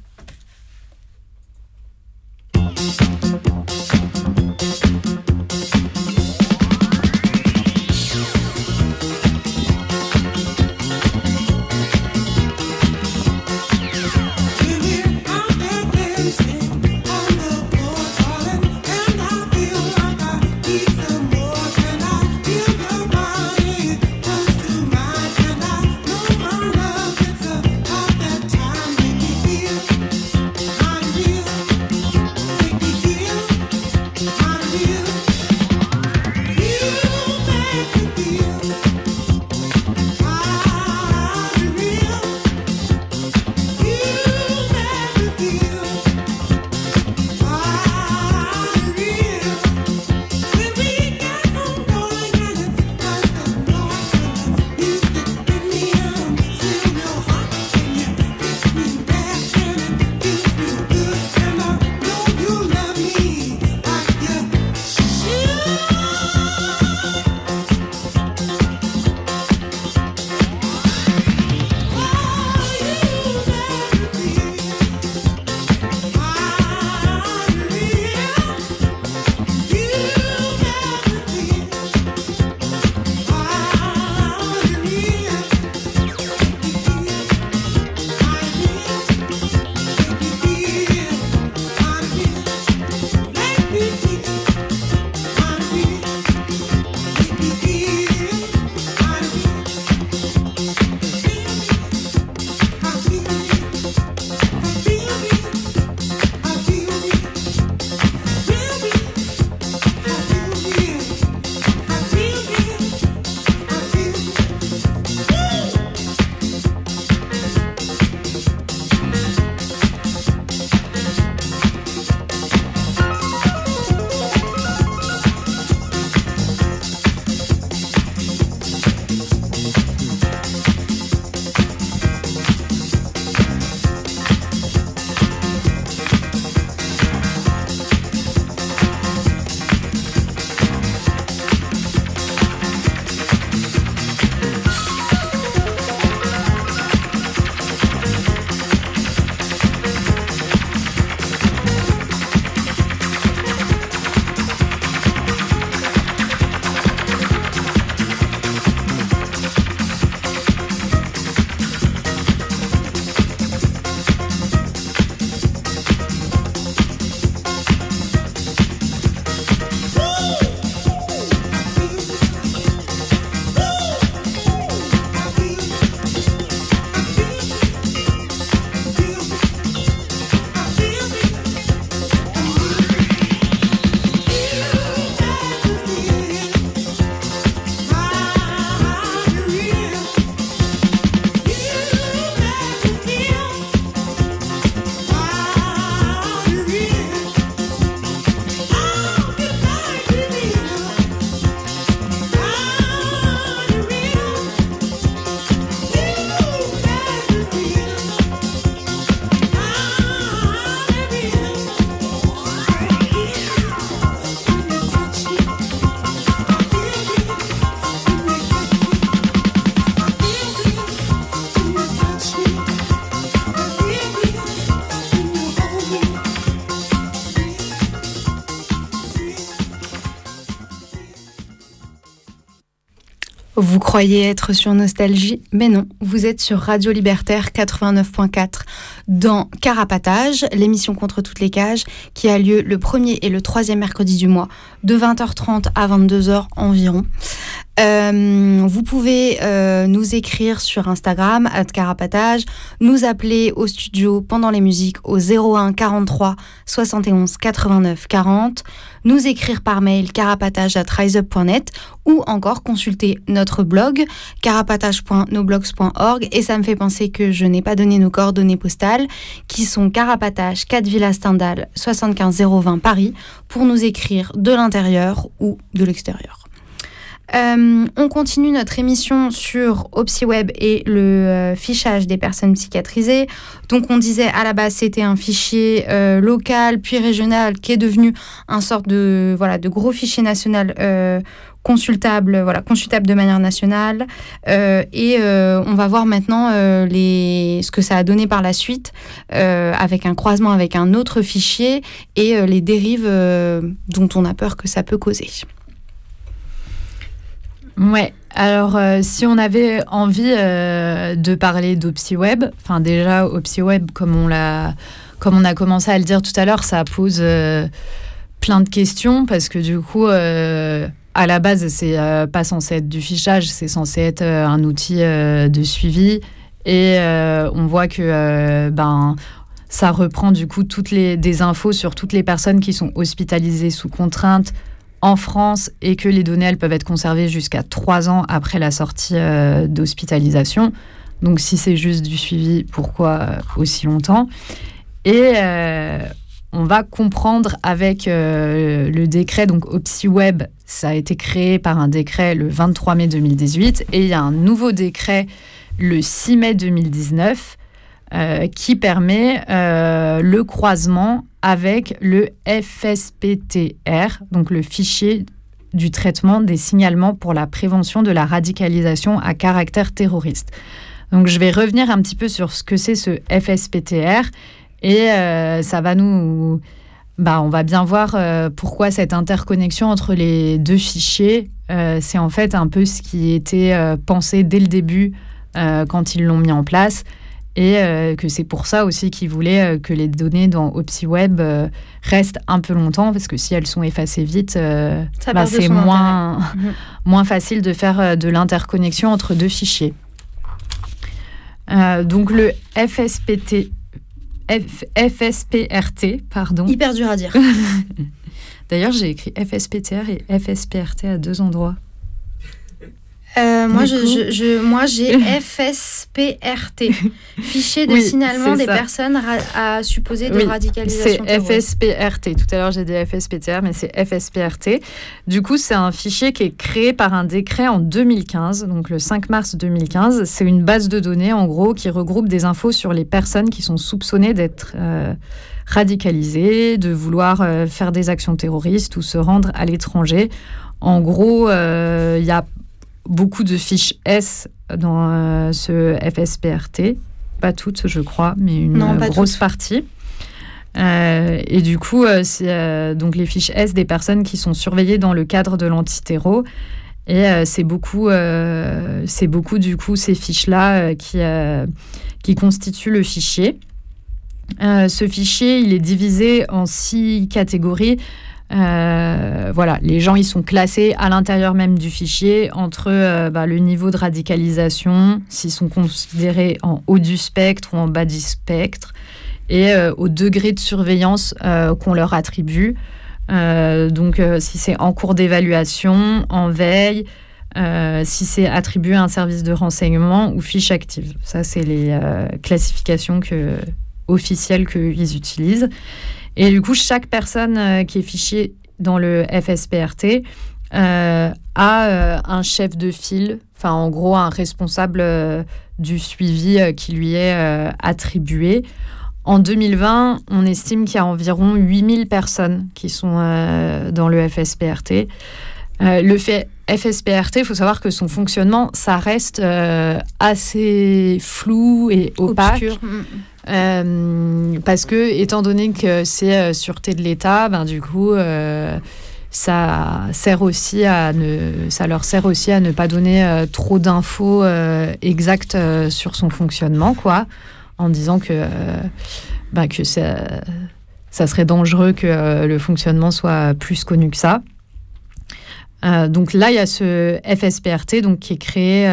Vous croyez être sur Nostalgie, mais non, vous êtes sur Radio Libertaire 89.4 dans Carapatage, l'émission contre toutes les cages, qui a lieu le premier et le troisième mercredi du mois, de 20h30 à 22h environ. Euh, vous pouvez euh, nous écrire sur Instagram, Carapatage, nous appeler au studio pendant les musiques au 01 43 71 89 40, nous écrire par mail carapatage at riseup.net ou encore consulter notre blog carapatage.noblogs.org et ça me fait penser que je n'ai pas donné nos coordonnées postales qui sont carapatage 4 Villa Stendhal 75 020 Paris pour nous écrire de l'intérieur ou de l'extérieur. Euh, on continue notre émission sur OpsiWeb et le euh, fichage des personnes psychiatrisées. Donc on disait à la base c'était un fichier euh, local puis régional qui est devenu un sorte de gros fichier national consultable consultable de manière nationale et on va voir maintenant ce que ça a donné par la suite avec un croisement avec un autre fichier et les dérives dont on a peur que ça peut causer. Ouais. Alors, euh, si on avait envie euh, de parler d'OpsiWeb, enfin déjà OpsiWeb, comme on a commencé à le dire tout à l'heure, ça pose euh, plein de questions parce que du coup, à la base, c'est pas censé être du fichage, c'est censé être un outil de suivi, et on voit que ben ça reprend du coup toutes les des infos sur toutes les personnes qui sont hospitalisées sous contrainte en France et que les données elles peuvent être conservées jusqu'à trois ans après la sortie euh, d'hospitalisation. Donc si c'est juste du suivi, pourquoi euh, aussi longtemps? Et euh, on va comprendre avec le décret, donc OpsiWeb, ça a été créé par un décret le 23 mai 2018 et il y a un nouveau décret le 6 mai 2019 qui permet le croisement avec le FSPTR, donc le fichier du traitement des signalements pour la prévention de la radicalisation à caractère terroriste. Donc je vais revenir un petit peu sur ce que c'est ce FSPTR et euh, ça va nous... Bah, on va bien voir euh, pourquoi cette interconnexion entre les deux fichiers, euh, c'est en fait un peu ce qui était pensé dès le début quand ils l'ont mis en place et euh, que c'est pour ça aussi qu'ils voulaient euh, que les données dans OpsiWeb euh, restent un peu longtemps, parce que si elles sont effacées vite, bah, c'est moins, mhm. moins facile de faire de l'interconnexion entre deux fichiers. donc le FSPT, FSPRT, pardon. Hyper dur à dire. D'ailleurs, j'ai écrit FSPTR et FSPRT à deux endroits. Euh, moi, je, je, moi, j'ai FSPRT, fichier de signalement des personnes à supposer de radicalisation. C'est FSPRT. Tout à l'heure, j'ai dit FSPTR, mais c'est FSPRT. Du coup, c'est un fichier qui est créé par un décret en 2015, donc le 5 mars 2015. C'est une base de données, en gros, qui regroupe des infos sur les personnes qui sont soupçonnées d'être euh, radicalisées, de vouloir euh, faire des actions terroristes ou se rendre à l'étranger. En gros, il y a beaucoup de fiches S dans euh, ce FSPRT. Pas toutes, je crois, mais une grosse partie. Euh, et du coup, euh, c'est donc les fiches S des personnes qui sont surveillées dans le cadre de l'antitéro. Et c'est beaucoup, c'est beaucoup du coup ces fiches-là qui, qui constituent le fichier. ce fichier, il est divisé en six catégories euh, voilà, les gens ils sont classés à l'intérieur même du fichier entre euh, bah, le niveau de radicalisation, s'ils sont considérés en haut du spectre ou en bas du spectre, et euh, au degré de surveillance qu'on leur attribue. donc si c'est en cours d'évaluation, en veille, si c'est attribué à un service de renseignement ou fiche active. Ça, c'est les classifications que, officielles qu'ils utilisent. Et du coup, chaque personne euh, qui est fichée dans le FSPRT euh, a euh, un chef de file, enfin en gros un responsable du suivi qui lui est attribué. En 2020, on estime qu'il y a environ 8000 personnes qui sont dans le FSPRT. le fait FSPRT, il faut savoir que son fonctionnement, ça reste assez flou et opaque. Mm. Euh, parce que, étant donné que c'est euh, sûreté de l'État, ben, du coup, euh, ça sert aussi à ne, ça leur sert aussi à ne pas donner euh, trop d'infos euh, exactes euh, sur son fonctionnement, quoi, en disant que, bah, que ça, ça serait dangereux que le fonctionnement soit plus connu que ça. Donc là, il y a ce FSPRT donc, qui est créé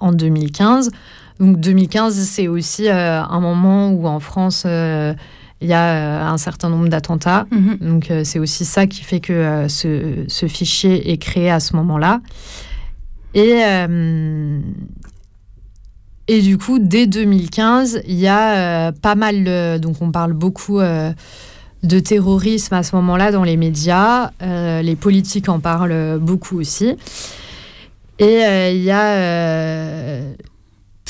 en 2015. Donc 2015, c'est aussi un moment où en France il y a euh, un certain nombre d'attentats. Mhm. Donc euh, c'est aussi ça qui fait que euh, ce, fichier est créé à ce moment-là. Et, et du coup, dès 2015, il y a pas mal, donc on parle beaucoup de terrorisme à ce moment-là dans les médias. les politiques en parlent beaucoup aussi. Et il y a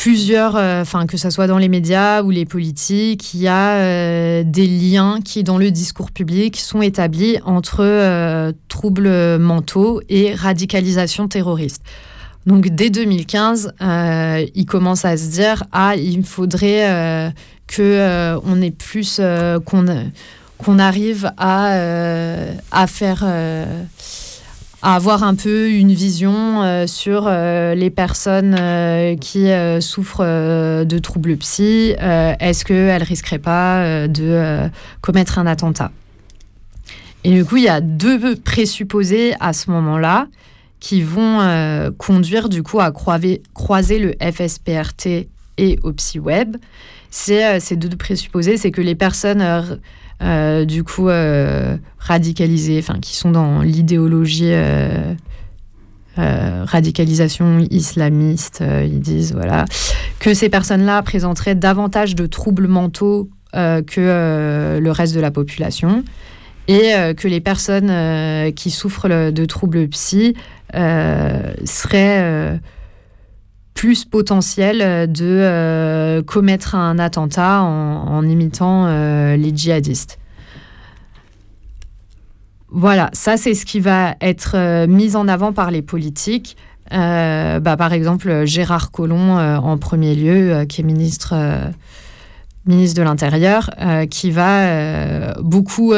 plusieurs, euh, enfin que ce soit dans les médias ou les politiques, il y a euh, des liens qui, dans le discours public, sont établis entre euh, troubles mentaux et radicalisation terroriste. Donc dès 2015, il commence à se dire ah il faudrait que on ait plus qu'on qu'on arrive à à faire à avoir un peu une vision euh, sur euh, les personnes euh, qui souffrent de troubles psy. Est-ce qu'elles risqueraient pas de commettre un attentat? Et du coup, il y a deux présupposés à ce moment-là qui vont conduire du coup à croiser, le FSPRT et au psy-web. C'est ces deux présupposés, c'est que les personnes euh, du coup euh, radicalisés, enfin qui sont dans l'idéologie euh, radicalisation islamiste, ils disent voilà que ces personnes-là présenteraient davantage de troubles mentaux que le reste de la population et que les personnes qui souffrent de troubles psy seraient plus potentiel de euh, commettre un attentat en, imitant euh, les djihadistes. Voilà, ça c'est ce qui va être euh, mis en avant par les politiques. Bah, par exemple, Gérard Collomb en premier lieu, qui est ministre, ministre de l'Intérieur, qui va beaucoup,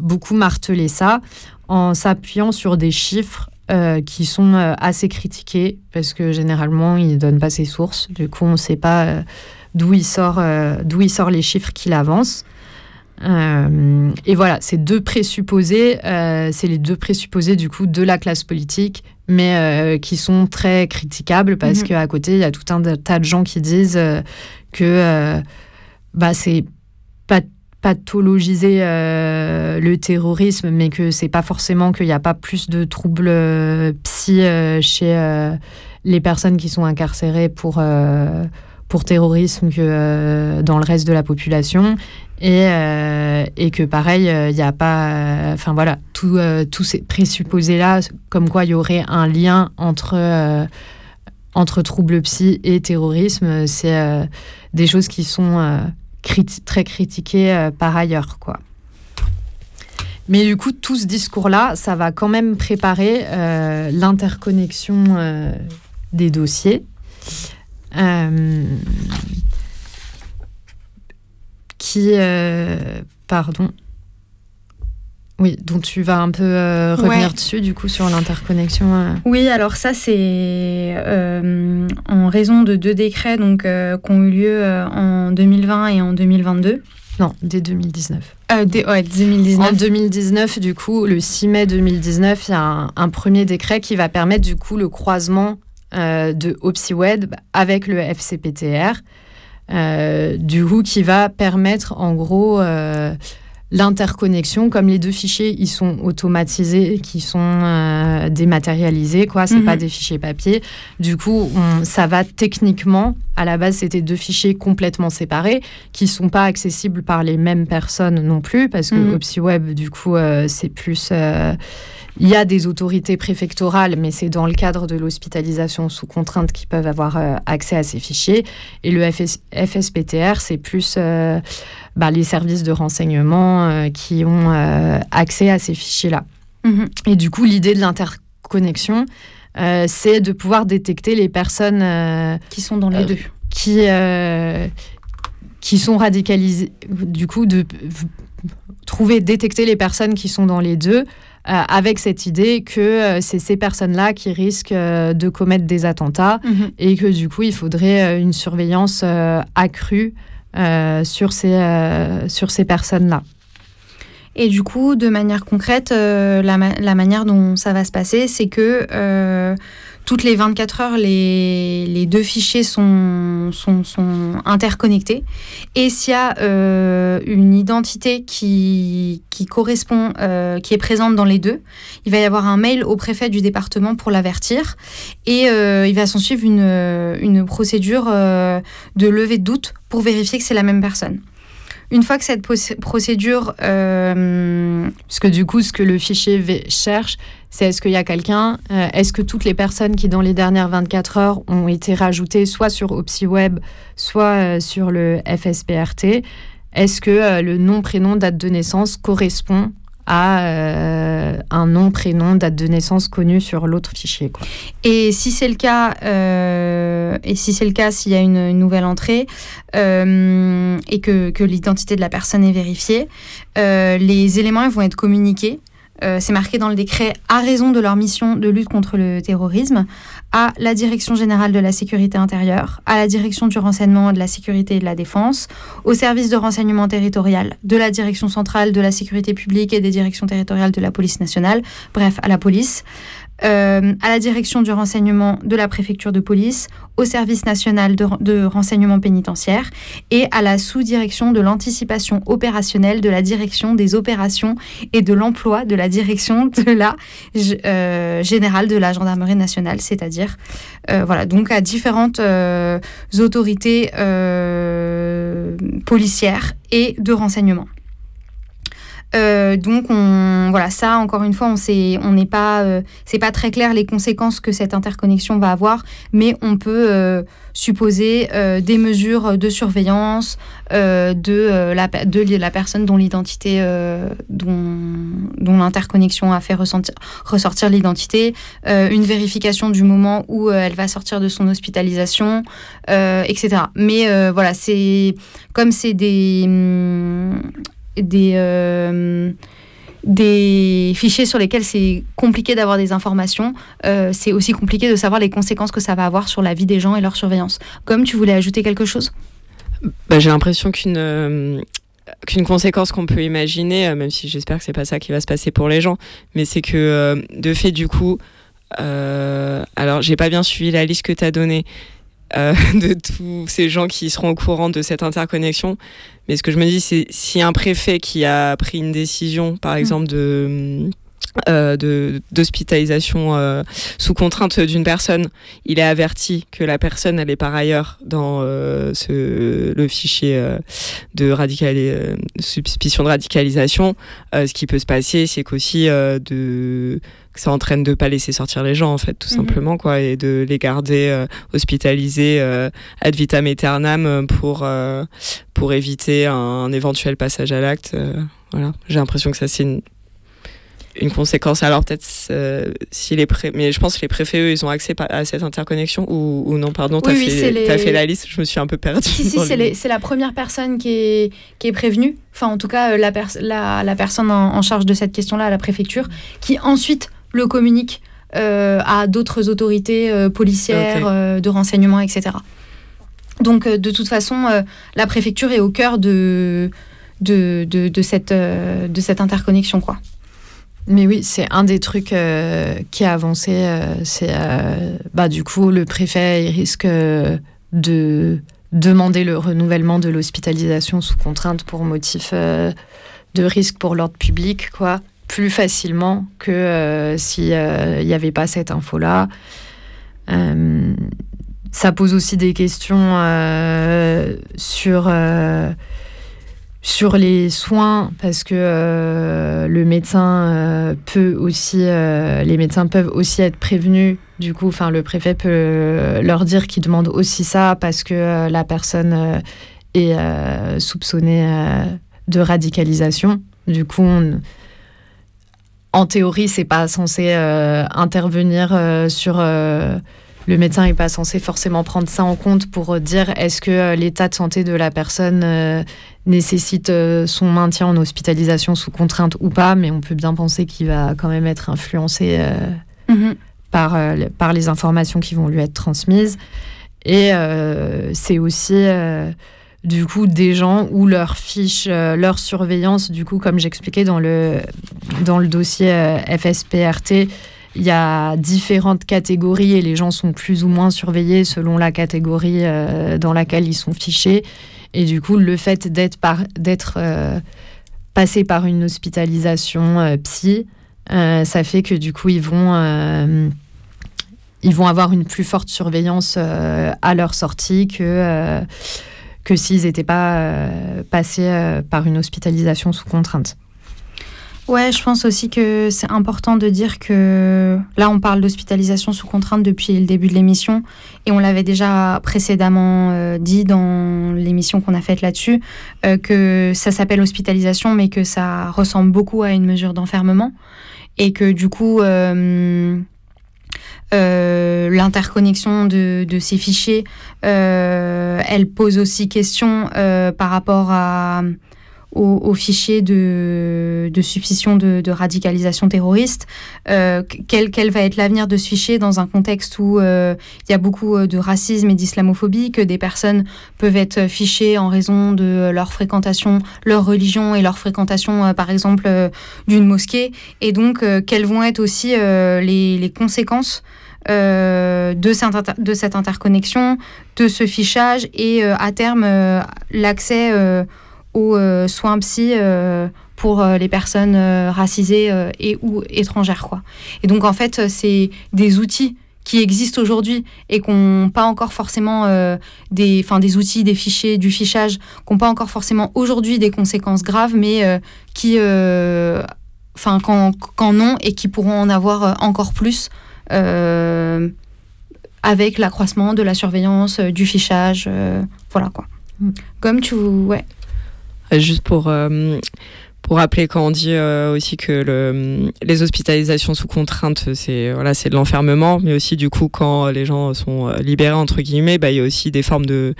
beaucoup marteler ça en s'appuyant sur des chiffres euh, qui sont euh, assez critiqués parce que généralement il ne donne pas ses sources. Du coup, on ne sait pas euh, d'où il sort, d'où il sort les chiffres qu'il avance. et voilà, ces deux présupposés, c'est les deux présupposés du coup de la classe politique, mais qui sont très critiquables parce mhm. qu'à côté il y a tout un tas de gens qui disent que bah c'est pas pathologiser euh, le terrorisme, mais que c'est pas forcément qu'il n'y a pas plus de troubles euh, psy euh, chez les personnes qui sont incarcérées pour, pour terrorisme que dans le reste de la population. Et, et que pareil, il n'y a pas. Enfin voilà, tous ces présupposés-là, comme quoi il y aurait un lien entre entre troubles psy et terrorisme, c'est des choses qui sont très critiqué euh, par ailleurs, quoi. Mais du coup, tout ce discours-là, ça va quand même préparer euh, l'interconnexion euh, des dossiers. qui, pardon, oui, dont tu vas un peu euh, revenir dessus, du coup, sur l'interconnexion. Euh. Oui, alors ça, c'est euh, en raison de deux décrets donc, qui ont eu lieu en 2020 et en 2022. Non, dès 2019. Dès, ouais, 2019. En 2019, du coup, le 6 mai 2019, il y a un, un, premier décret qui va permettre, du coup, le croisement de OpsiWeb avec le FCPTR. du coup, qui va permettre, en gros l'interconnexion, comme les deux fichiers, ils sont automatisés, qui sont euh, dématérialisés, quoi. C'est pas mhm. des fichiers papier. Du coup, ça va techniquement. À la base, c'était deux fichiers complètement séparés, qui sont pas accessibles par les mêmes personnes non plus, parce que mm OpsiWeb, du coup, euh, c'est plus euh, il y a des autorités préfectorales, mais c'est dans le cadre de l'hospitalisation sous contrainte qui peuvent avoir euh, accès à ces fichiers. Et le FSPTR, c'est plus euh, bah, les services de renseignement euh, qui ont accès à ces fichiers-là. Mhm. Et du coup, l'idée de l'interconnexion, c'est de pouvoir détecter les personnes qui sont dans les deux. Qui, qui sont radicalisées. Du coup, de trouver, détecter les personnes qui sont dans les deux avec cette idée que c'est ces personnes-là qui risquent de commettre des attentats Mhm. et que du coup, il faudrait une surveillance accrue sur ces, sur ces personnes-là. Et du coup, de manière concrète, euh, la, ma- la manière dont ça va se passer, c'est que euh, toutes les 24 heures, les, deux fichiers sont, interconnectés. Et s'il y a euh, une identité qui, correspond, euh, qui est présente dans les deux, il va y avoir un mail au préfet du département pour l'avertir. Et euh, il va s'en suivre une, procédure de levée de doute pour vérifier que c'est la même personne. Une fois que cette procédure Parce que du coup, ce que le fichier cherche, c'est est-ce qu'il y a quelqu'un, euh, est-ce que toutes les personnes qui, dans les dernières 24 heures, ont été rajoutées soit sur OpsiWeb, soit euh, sur le FSPRT, est-ce que euh, le nom, prénom, date de naissance correspond à un nom, prénom, date de naissance connu sur l'autre fichier. Et si c'est le cas, et si c'est le cas, s'il y a une, nouvelle entrée et que, que l'identité de la personne est vérifiée, les éléments vont être communiqués. Euh, c'est marqué dans le décret à raison de leur mission de lutte contre le terrorisme à la Direction générale de la sécurité intérieure, à la Direction du renseignement, de la sécurité et de la défense, au service de renseignement territorial, de la Direction centrale de la sécurité publique et des directions territoriales de la police nationale, bref, à la police, euh, à la direction du renseignement de la préfecture de police, au service national de, renseignement pénitentiaire et à la sous-direction de l'anticipation opérationnelle de la direction des opérations et de l'emploi de la direction euh, générale de la gendarmerie nationale, c'est-à-dire euh, voilà donc à différentes autorités policières et de renseignement. Euh, donc on, voilà ça encore une fois on sait on n'est pas euh, c'est pas très clair les conséquences que cette interconnexion va avoir mais on peut euh, supposer euh, des mesures de surveillance euh, de, euh, la, de la personne dont l'identité dont, dont l'interconnexion a fait ressentir, ressortir l'identité une vérification du moment où elle va sortir de son hospitalisation etc mais voilà c'est comme c'est des hum, des, euh, des fichiers sur lesquels c'est compliqué d'avoir des informations, euh, c'est aussi compliqué de savoir les conséquences que ça va avoir sur la vie des gens et leur surveillance. Comme tu voulais ajouter quelque chose? Bah, J'ai l'impression qu'une euh, qu'une conséquence qu'on peut imaginer, même si j'espère que c'est pas ça qui va se passer pour les gens, mais c'est que de fait du coup, alors j'ai pas bien suivi la liste que tu as donnée euh, de tous ces gens qui seront au courant de cette interconnexion, mais ce que je me dis c'est si un préfet qui a pris une décision, par exemple de euh, d'hospitalisation euh, sous contrainte d'une personne, il est averti que la personne elle est par ailleurs dans euh, ce, le fichier de suspicion de radicalisation. Ce qui peut se passer, c'est qu'aussi de que ça entraîne de pas laisser sortir les gens en fait tout Mhm. simplement quoi et de les garder euh, hospitalisés euh, ad vitam aeternam euh, pour euh, pour éviter un, un éventuel passage à l'acte voilà. J'ai l'impression que ça c'est une une conséquence. Alors peut-être si les pré mais je pense que les préfets eux ils ont accès à cette interconnexion ou, ou non pardon t'as Oui, oui, fait les- fait la liste je me suis un peu perdue Si, si, c'est les- la première personne qui est, qui est prévenue, enfin en tout cas la, pers- la, la personne en, en charge de cette question-là à la préfecture, qui ensuite le communique euh, à d'autres autorités euh, policières, euh, de renseignement, etc. Donc de toute façon, la préfecture est au cœur de, de, de, de cette, de cette interconnexion. Quoi. Mais oui, c'est un des trucs euh, qui a avancé. euh, c'est euh, bah, du coup, le préfet il risque de demander le renouvellement de l'hospitalisation sous contrainte pour motif de risque pour l'ordre public, quoi, plus facilement que euh, s'il n'y avait pas cette info-là. Euh, ça pose aussi des questions euh, sur euh, sur les soins parce que euh, le médecin euh, peut aussi euh, les médecins peuvent aussi être prévenus du coup enfin le préfet peut leur dire qu'il demande aussi ça parce que euh, la personne euh, est euh, soupçonnée euh, de radicalisation du coup on- en théorie c'est pas censé euh, intervenir euh, sur euh, le médecin n'est pas censé forcément prendre ça en compte pour dire est-ce que l'état de santé de la personne nécessite son maintien en hospitalisation sous contrainte ou pas, mais on peut bien penser qu'il va quand même être influencé mhm. par, par les informations qui vont lui être transmises. Et c'est aussi du coup des gens où leur fiche, euh, leur surveillance, du coup, comme j'expliquais dans le, dans le dossier euh, FSPRT, il y a différentes catégories et les gens sont plus ou moins surveillés selon la catégorie euh, dans laquelle ils sont fichés. Et du coup, le fait d'être d'être passé par une hospitalisation psy, ça fait que du coup, ils vont ils vont avoir une plus forte surveillance à leur sortie que que s'ils n'étaient pas euh, passés euh, par une hospitalisation sous contrainte. Ouais, je pense aussi que c'est important de dire que là, on parle d'hospitalisation sous contrainte depuis le début de l'émission et on l'avait déjà précédemment euh, dit dans l'émission qu'on a faite là-dessus, que ça s'appelle hospitalisation mais que ça ressemble beaucoup à une mesure d'enfermement et que du coup, euh, l'interconnexion de, ces fichiers, euh, elle pose aussi question euh, par rapport à, aux, fichiers de, de substitution de, radicalisation terroriste. quel, quel, va être l'avenir de ce fichier dans un contexte où il y a beaucoup de racisme et d'islamophobie, que des personnes peuvent être fichées en raison de leur fréquentation, leur religion et leur fréquentation, par exemple, d'une mosquée? Et donc, quelles vont être aussi les, conséquences euh, de, cette de, cette interconnexion, de ce fichage et euh, à terme euh, l'accès aux soins psy pour les personnes racisées et ou étrangères. Quoi. Et donc en fait, c'est des outils qui existent aujourd'hui et qui n'ont pas encore forcément des, des outils, des fichiers, du fichage, qui n'ont pas encore forcément aujourd'hui des conséquences graves, mais qui, enfin, qu'en ont et qui pourront en avoir encore plus euh, avec l'accroissement de la surveillance, euh, du fichage, euh, voilà quoi. Mm. Comme tu... Ouais. Juste pour pour rappeler quand on dit aussi que le, les hospitalisations sous contrainte, c'est voilà, c'est de l'enfermement, mais aussi du coup quand les gens sont libérés entre guillemets, bah, il y a aussi des formes de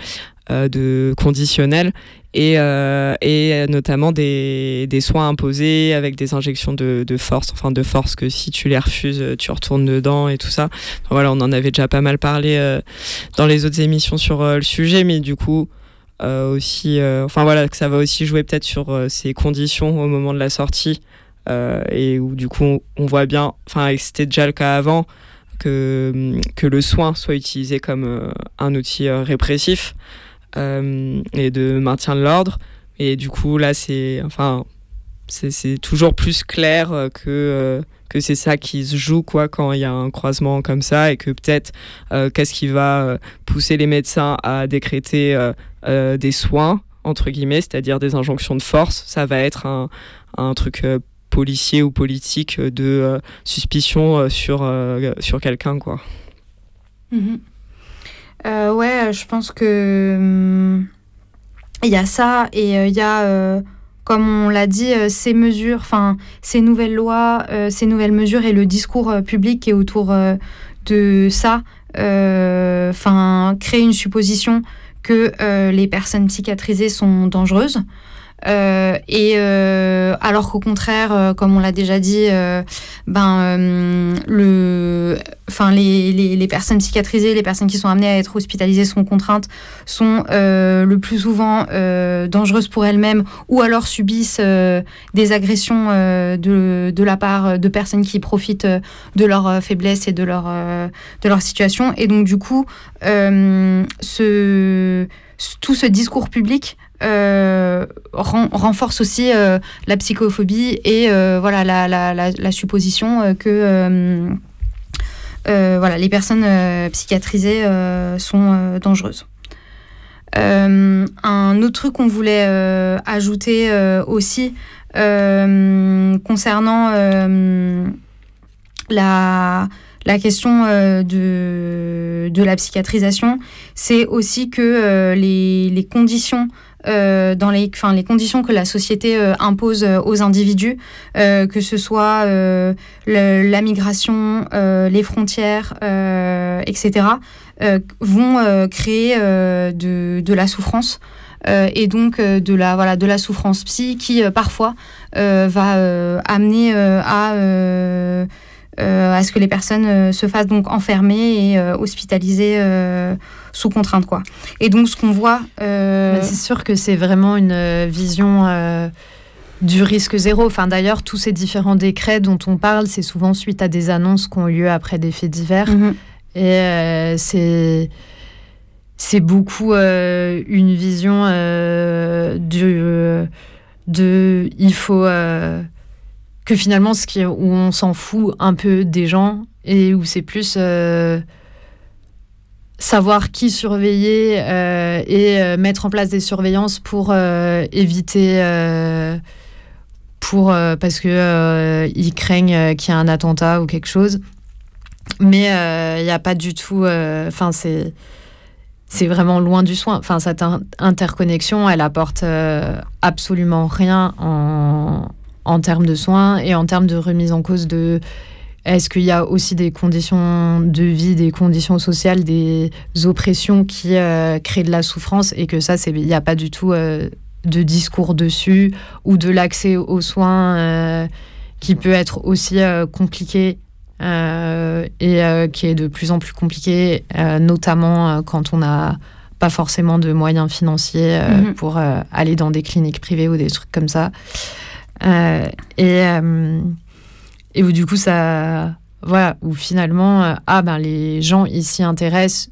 de conditionnel et, euh, et notamment des, des, soins imposés avec des injections de, de, force, enfin de force que si tu les refuses, tu retournes dedans et tout ça. voilà, on en avait déjà pas mal parlé euh, dans les autres émissions sur euh, le sujet, mais du coup, euh, aussi, enfin voilà, que ça va aussi jouer peut-être sur ces conditions au moment de la sortie et où du coup on, voit bien, enfin c'était déjà le cas avant, que, que le soin soit utilisé comme un outil répressif. Euh, et de maintien de l'ordre. Et du coup, là, c'est enfin, c'est toujours plus clair euh, que, euh, que c'est ça qui se joue quoi, quand il y a un croisement comme ça et que peut-être qu'est-ce qui va pousser les médecins à décréter des soins, entre guillemets, c'est-à-dire des injonctions de force. Ça va être un, un truc policier ou politique de suspicion sur, sur quelqu'un. quoi. Euh, ouais, je pense que hum, il y a ça et euh, il y a, euh, comme on l'a dit, ces mesures, enfin ces nouvelles lois, ces nouvelles mesures et le discours public qui est autour de ça, enfin créer une supposition que les personnes psychiatrisées sont dangereuses. Euh, et euh, alors qu'au contraire, euh, comme on l'a déjà dit, ben le, enfin les, les, les, personnes psychiatrisées, les personnes qui sont amenées à être hospitalisées sont contraintes, sont le plus souvent dangereuses pour elles-mêmes ou alors subissent des agressions de, de la part de personnes qui profitent de leur faiblesse et de leur de leur situation. Et donc du coup, ce tout ce discours public euh, renforce aussi euh, la psychophobie et euh, voilà la, supposition que voilà les personnes psychiatrisées sont dangereuses. un autre truc qu'on voulait ajouter aussi concernant la question de, la psychiatrisation, c'est aussi que les, conditions euh, dans les, les conditions que la société euh, impose euh, aux individus, euh, que ce soit euh, la migration, les frontières, etc., vont créer de, de la souffrance. et donc de la voilà de la souffrance psy qui parfois va amener à à ce que les personnes euh, se fassent donc enfermer et euh, hospitaliser euh, sous contrainte quoi. Et donc ce qu'on voit euh, C'est sûr que c'est vraiment une euh, vision euh, du risque zéro. Enfin, D'ailleurs, tous ces différents décrets dont on parle, c'est souvent suite à des annonces qui ont lieu après des faits divers. Mhm. Et euh, c'est c'est beaucoup euh, une vision euh, de, de il faut euh, que finalement ce qui où on s'en fout un peu des gens et où c'est plus euh, savoir qui surveiller euh, et euh, mettre en place des surveillances pour éviter pour parce euh, ils craignent qu'il y ait un attentat ou quelque chose mais il n'y a pas du tout enfin c'est c'est vraiment loin du soin. Enfin, cette in- interconnexion, elle apporte absolument rien en, en termes de soins et en termes de remise en cause de est-ce qu'il y a aussi des conditions de vie, des conditions sociales, des oppressions qui euh, créent de la souffrance et que ça, il n'y a pas du tout euh, de discours dessus ou de l'accès aux soins euh, qui peut être aussi compliqué et qui est de plus en plus compliqué, notamment quand on n'a pas forcément de moyens financiers Mhm. pour aller dans des cliniques privées ou des trucs comme ça. Euh, et, euh, où du coup, ça. Voilà, où finalement, euh, ah ben les gens ils s'y intéressent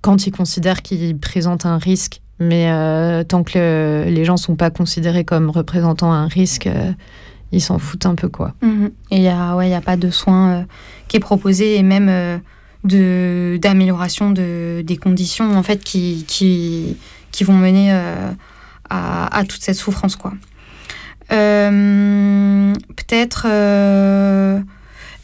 quand ils considèrent qu'ils présentent un risque, mais euh, tant que le- les gens sont pas considérés comme représentant un risque, ils s'en foutent un peu quoi. Mhm. Et il n'y a, ouais, y a pas de soin qui est proposé et même de d'amélioration de, des conditions en fait qui, qui, qui vont mener à, à toute cette souffrance. quoi. Euh, Peut-être.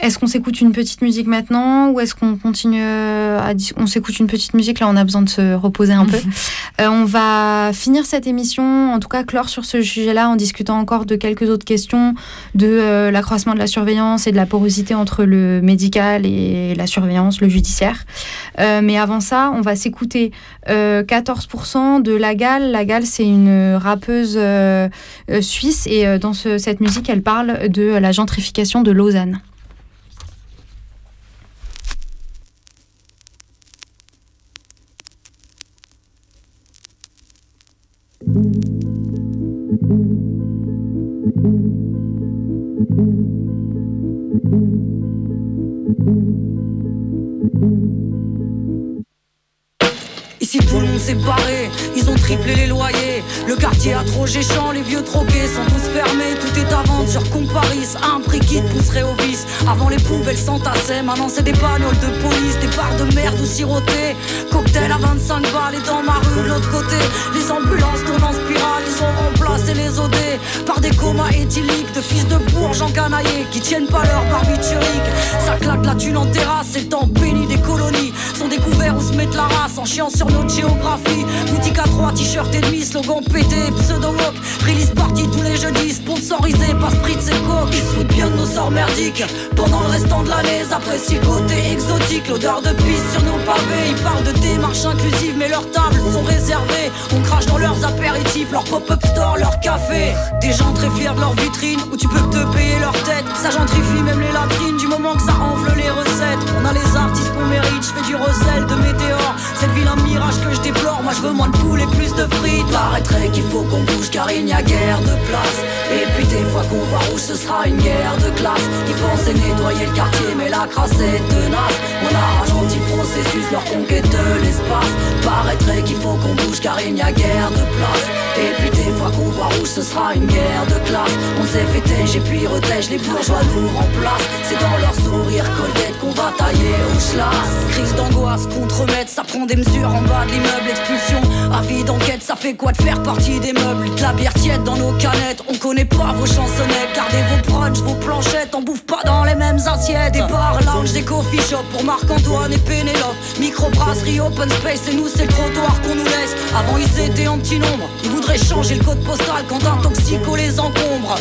Est-ce qu'on s'écoute une petite musique maintenant ou est-ce qu'on continue euh, à on s'écoute une petite musique? Là on a besoin de se reposer un peu Euh, on va finir cette émission en tout cas clore sur ce sujet là en discutant encore de quelques autres questions de euh, l'accroissement de la surveillance et de la porosité entre le médical et la surveillance, le judiciaire. Euh, mais avant ça, on va s'écouter euh, 14% de Lagal. Lagal, c'est une rappeuse suisse et dans ce- cette musique, elle parle de la gentrification de Lausanne. Ici tout le monde s'est barré, ils ont triplé les loyers. Quartier a trop géchant, les vieux troquets sont tous fermés. Tout est à vendre sur Comparis, à un prix qui te pousserait au vice. Avant les poubelles s'entassaient, maintenant c'est des bagnoles de police, des barres de merde ou sirotées. Cocktail à 25 balles et dans ma rue de l'autre côté. Les ambulances tournent en spirale, ils ont remplacé les OD par des comas éthyliques de fils de bourges encanaillés qui tiennent pas leur barbiturique. Ça claque la thune en terrasse, c'est le temps béni des colonies. Sont découverts où se mettre la race en chiant sur notre géographie. Boutique à 3, t-shirt et demi, slogan pété, pseudo-walk. Release party tous les jeudis, sponsorisé par Spritz et Coke. Ils se foutent bien de nos sorts merdiques. Pendant le restant de l'année, apprécient côté exotique. L'odeur de pisse sur nos pavés. Ils parlent de démarche inclusive, mais leurs tables sont réservées. On crache dans leurs apéritifs, leur pop-up store, leur café. Des gens très fiers de leur vitrine, où tu peux te payer leur tête. Ça gentrifie même les latrines, du moment que ça enfle les recettes. On a les artistes qu'on mérite, je fais du recel de météores. Cette ville, un mirage que je déplore. Moi, je veux moins de poules et plus de frites. Paraîtrait qu'il faut qu'on bouge car il n'y a guère de place. Et puis, des fois qu'on va rouge, ce sera une guerre de classe. Ils pensaient nettoyer le quartier, mais la crasse est tenace. On a ralenti le processus, leur conquête de l'espace. Paraîtrait qu'il faut qu'on bouge car il n'y a guère de place. Et puis, des fois qu'on voit rouge, ce sera une guerre de classe. On s'est tège et puis retège, les bourgeois nous remplacent. C'est dans leur sourire colgate qu'on va tailler au schlass. Crise d'angoisse, contre-mètre, ça prend des mesures en bas de l'immeuble. Expulsion, avis d'enquête, ça fait quoi de faire partie des meubles? De la bière tiède dans nos canettes, on connaît pas vos chansonnettes. Gardez vos brunchs, vos planchettes, on bouffe pas dans les mêmes assiettes. Des bars, lounge, des coffee shops pour Marc-Antoine et Pénélope. Microbrasserie, open space, et nous c'est le trottoir qu'on nous laisse. Avant ils étaient en petit nombre, ils voudraient changer le code postal quand un toxico les encombre.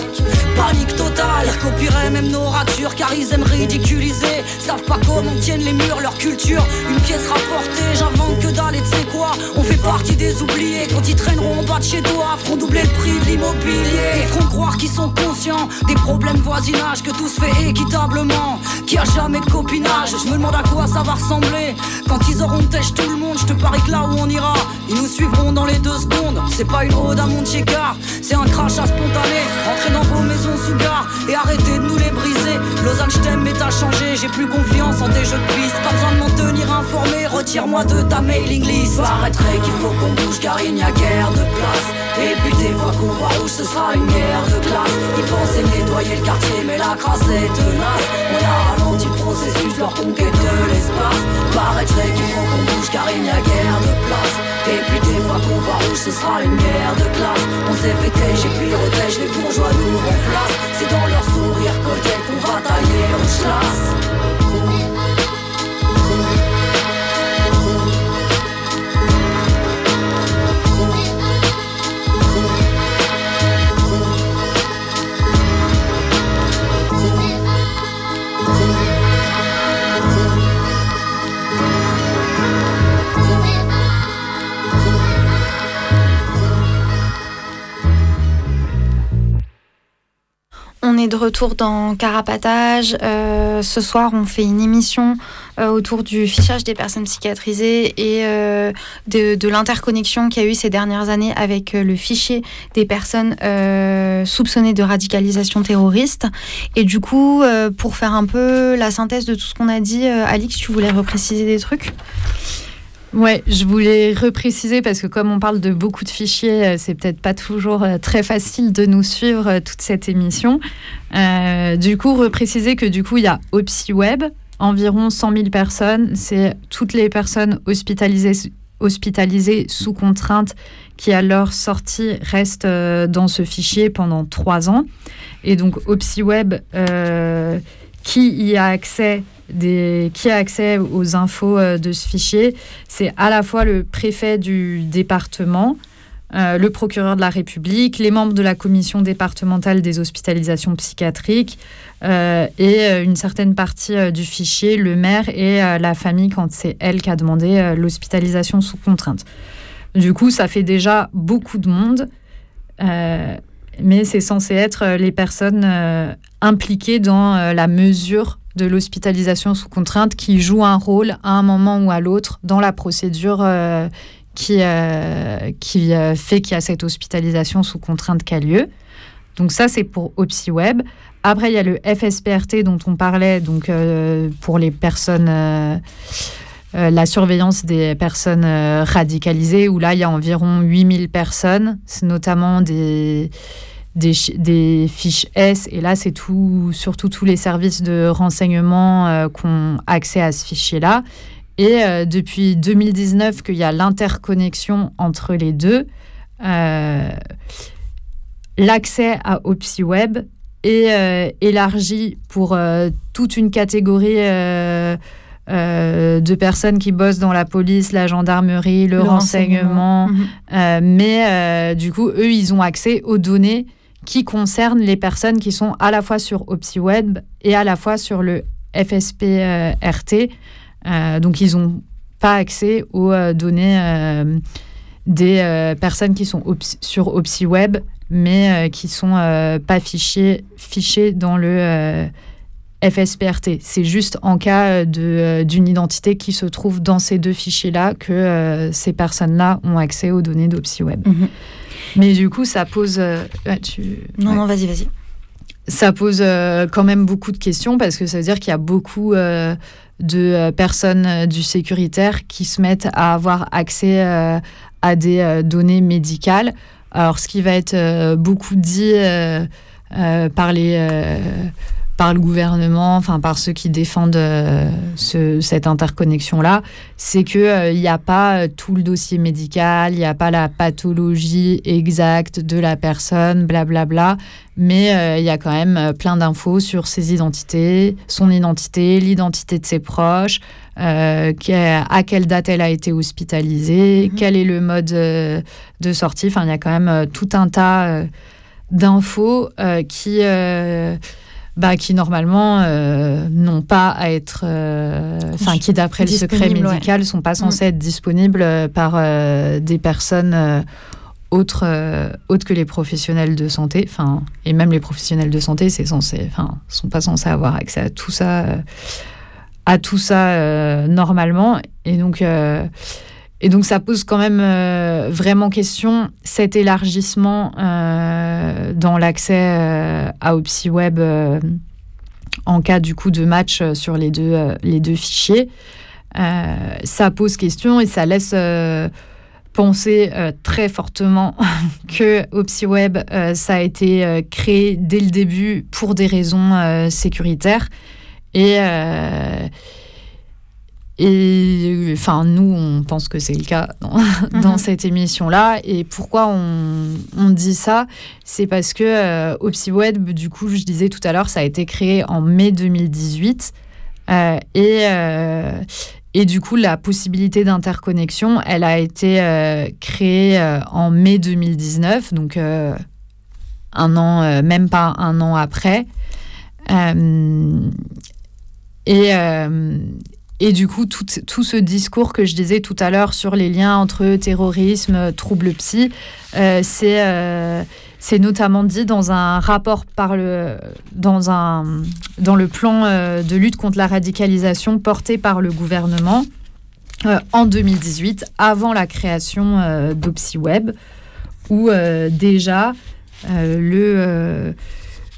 Panique totale, ils copieraient même nos ratures car ils aiment ridiculiser. Savent pas comment tiennent les murs, leur culture. Une pièce rapportée, j'invente que dalle et sais quoi On fait partie des oubliés quand ils traîneront en bas de chez toi. Feront doubler le prix de l'immobilier. Ils feront croire qu'ils sont conscients des problèmes voisinage, que tout se fait équitablement. Qu'il y a jamais de copinage. Je me demande à quoi ça va ressembler quand ils auront têche tout le monde. Je te parie que là où on ira, ils nous suivront dans les deux secondes. C'est pas une ode à mon car c'est un crachat spontané. Entrez dans vos maisons sous gare et arrêtez de nous les briser. Lausanne, je t'aime, mais t'as changé. J'ai plus confiance en tes jeux de piste. Pas besoin de m'en tenir informé. Retire-moi de ta mailing list. Paraîtrait qu'il faut qu'on bouge car il n'y a guère de place. Et puis des fois qu'on va où ce sera une guerre de classe. Ils pensaient nettoyer le quartier, mais la crasse est tenace. On a ralenti le processus, leur conquête de l'espace. Paraîtrait qu'il faut qu'on bouge car il n'y a guère de place. Et puis des fois qu'on va où ce sera une guerre de classe. On s'est et puis retèche, les bourgeois nous remplacent. C'est dans leur sourire collier qu'on va tailler au schlass. De retour dans Carapatage. Euh, ce soir, on fait une émission euh, autour du fichage des personnes psychiatrisées et euh, de, de l'interconnexion qu'il y a eu ces dernières années avec le fichier des personnes soupçonnées de radicalisation terroriste. Et du coup, pour faire un peu la synthèse de tout ce qu'on a dit, Alix, tu voulais repréciser des trucs? Ouais, je voulais repréciser parce que comme on parle de beaucoup de fichiers, euh, c'est peut-être pas toujours euh, très facile de nous suivre euh, toute cette émission. Du coup, repréciser que du coup, il y a OpsiWeb, environ 100 000 personnes. C'est toutes les personnes hospitalisées, sous contrainte qui, à leur sortie, restent dans ce fichier pendant trois ans. Et donc, OpsiWeb, qui y a accès qui a accès aux infos euh, de ce fichier, c'est à la fois le préfet du département, euh, le procureur de la République, les membres de la commission départementale des hospitalisations psychiatriques euh, et une certaine partie du fichier, le maire et la famille quand c'est elle qui a demandé l'hospitalisation sous contrainte. Du coup, ça fait déjà beaucoup de monde, mais c'est censé être les personnes impliquées dans la mesure de l'hospitalisation sous contrainte qui jouent un rôle à un moment ou à l'autre dans la procédure euh, qui, euh, qui euh, fait qu'il y a cette hospitalisation sous contrainte qui a lieu. Donc ça, c'est pour OpsiWeb. Après, il y a le FSPRT dont on parlait, donc pour les personnes, la surveillance des personnes radicalisées, où là, il y a environ 8000 personnes, c'est notamment des, des, fiches S, et là, c'est tout, surtout tous les services de renseignement euh, qui ont accès à ce fichier-là. Et euh, depuis 2019, qu'il y a l'interconnexion entre les deux, euh, l'accès à OpsiWeb est euh, élargi pour toute une catégorie de personnes qui bossent dans la police, la gendarmerie, le, Le renseignement. renseignement. Mais du coup, eux, ils ont accès aux données qui concernent les personnes qui sont à la fois sur OpsiWeb et à la fois sur le FSP-RT. Euh, donc, ils n'ont pas accès aux euh, données euh, des euh, personnes qui sont opsi- sur OpsiWeb, mais euh, qui sont euh, pas fichées, dans le euh, FSPRT. C'est juste en cas euh, d'une identité qui se trouve dans ces deux fichiers-là que euh, ces personnes-là ont accès aux données d'OpsiWeb. Mhm. Mais du coup, ça pose... euh, tu- Non, ouais. non, vas-y, vas-y. Ça pose euh, quand même beaucoup de questions parce que ça veut dire qu'il y a beaucoup euh, de personnes du sécuritaire qui se mettent à avoir accès à des données médicales. Alors, ce qui va être beaucoup dit par les, par le gouvernement, enfin par ceux qui défendent ce, cette interconnexion-là, c'est qu'il n'y a pas tout le dossier médical, il n'y a pas la pathologie exacte de la personne, blablabla, bla, bla, mais il y a quand même plein d'infos sur ses identités, son identité, l'identité de ses proches, euh, à quelle date elle a été hospitalisée, mhm. quel est le mode euh, de sortie. Enfin, il y a quand même euh, tout un tas d'infos qui, bah, qui normalement n'ont pas à être, enfin, qui d'après le secret médical ne sont pas censés mhm. être disponibles par des personnes autres, autres que les professionnels de santé. Enfin, et même les professionnels de santé, c'est censé, enfin, sont pas censés avoir accès à tout ça à tout ça euh, normalement. Et donc, euh, et donc, ça pose quand même euh, vraiment question cet élargissement dans l'accès à OpsiWeb en cas du coup de match sur les deux, les deux fichiers. ça pose question et ça laisse penser très fortement que OpsiWeb, ça a été créé dès le début pour des raisons sécuritaires et, euh, et enfin, nous, on pense que c'est le cas dans, mhm. cette émission-là. Et pourquoi on, on dit ça? C'est parce que euh, OpsiWeb, du coup, je disais tout à l'heure, ça a été créé en mai 2018. Euh, et, euh, et du coup, la possibilité d'interconnexion, elle a été créée en mai 2019, donc un an, même pas un an après. Et, euh, et du coup, tout, tout, ce discours que je disais tout à l'heure sur les liens entre terrorisme, troubles psy, euh, c'est euh, c'est notamment dit dans un rapport le, dans, un, dans le plan de lutte contre la radicalisation porté par le gouvernement en 2018, avant la création d'OpsiWeb, où déjà le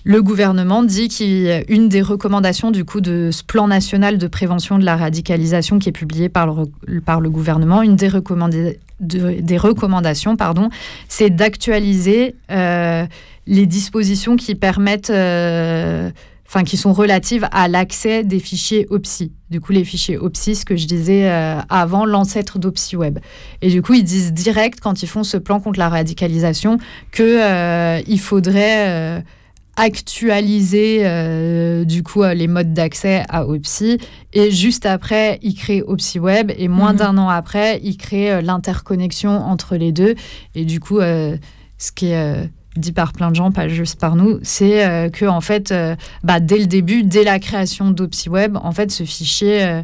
le gouvernement dit qu'une des recommandations du coup de ce plan national de prévention de la radicalisation qui est publié par le, par le gouvernement, une des, des recommandations, pardon, c'est d'actualiser euh, les dispositions qui permettent, euh, qui sont relatives à l'accès des fichiers OPSI. Du coup, les fichiers OPSI, ce que je disais euh, avant, l'ancêtre d'OpsiWeb. Et du coup, ils disent direct quand ils font ce plan contre la radicalisation que il faudrait actualiser euh, du coup euh, les modes d'accès à Opsi et juste après il crée OpsiWeb et moins mhm. d'un an après il crée euh, l'interconnexion entre les deux. Et du coup ce qui est dit par plein de gens pas juste par nous c'est que en fait bah, dès le début dès la création d'OpsiWeb en fait ce fichier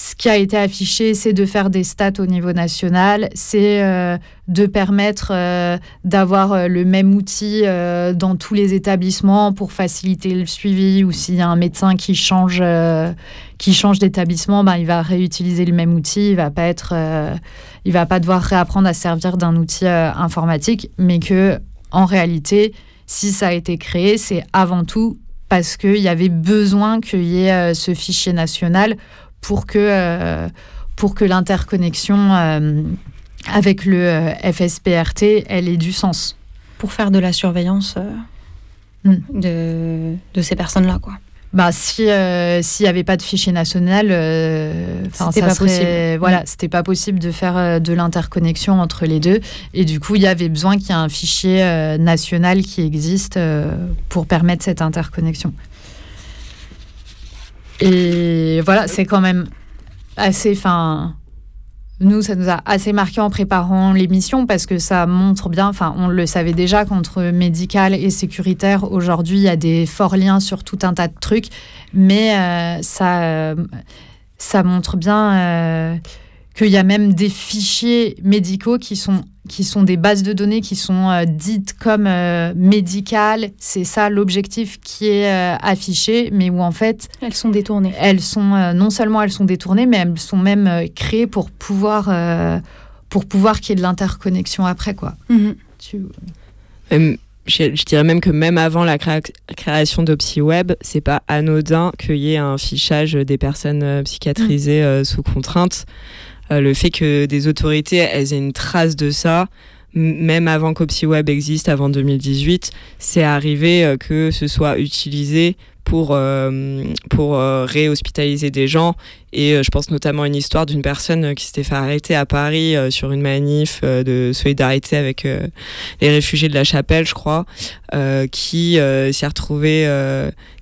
ce qui a été affiché, c'est de faire des stats au niveau national, c'est euh, de permettre euh, d'avoir euh, le même outil dans tous les établissements pour faciliter le suivi ou s'il y a un médecin qui change, qui change d'établissement, ben, il va réutiliser le même outil, il va pas va pas devoir réapprendre à servir d'un outil informatique, mais que en réalité, si ça a été créé, c'est avant tout parce qu'il y avait besoin qu'il y ait ce fichier national pour que, euh, pour que l'interconnexion euh, avec le euh, FSPRT, elle ait du sens. Pour faire de la surveillance hmm. de, de, ces personnes-là, quoi. Bah, si s'il n'y avait pas de fichier national, c'était pas possible. Voilà, hmm. c'était pas possible de faire de l'interconnexion entre les deux. Et du coup, il y avait besoin qu'il y ait un fichier national qui existe pour permettre cette interconnexion. Et voilà, c'est quand même assez. Fin, nous, ça nous a assez marqué en préparant l'émission parce que ça montre bien, enfin, on le savait déjà qu'entre médical et sécuritaire, aujourd'hui, il y a des forts liens sur tout un tas de trucs, mais euh, ça, ça montre bien euh, qu'il y a même des fichiers médicaux qui sont qui sont des bases de données qui sont euh, dites comme euh, médicales. C'est ça l'objectif qui est euh, affiché, mais où en fait... Elles sont détournées. Elles sont, non seulement elles sont détournées, mais elles sont même créées pour pouvoir, pour pouvoir qu'il y ait de l'interconnexion après. quoi. Mhm. je, dirais même que même avant la création d'OpsiWeb, c'est pas anodin qu'il y ait un fichage des personnes psychiatrisées mhm. sous contrainte. Euh, le fait que des autorités elles aient une trace de ça, même avant qu'OpsiWeb existe, avant 2018, c'est arrivé euh, que ce soit utilisé pour, pour réhospitaliser des gens. Et je pense notamment à une histoire d'une personne qui s'était fait arrêter à Paris sur une manif de solidarité avec les réfugiés de la Chapelle, je crois, qui s'est retrouvée,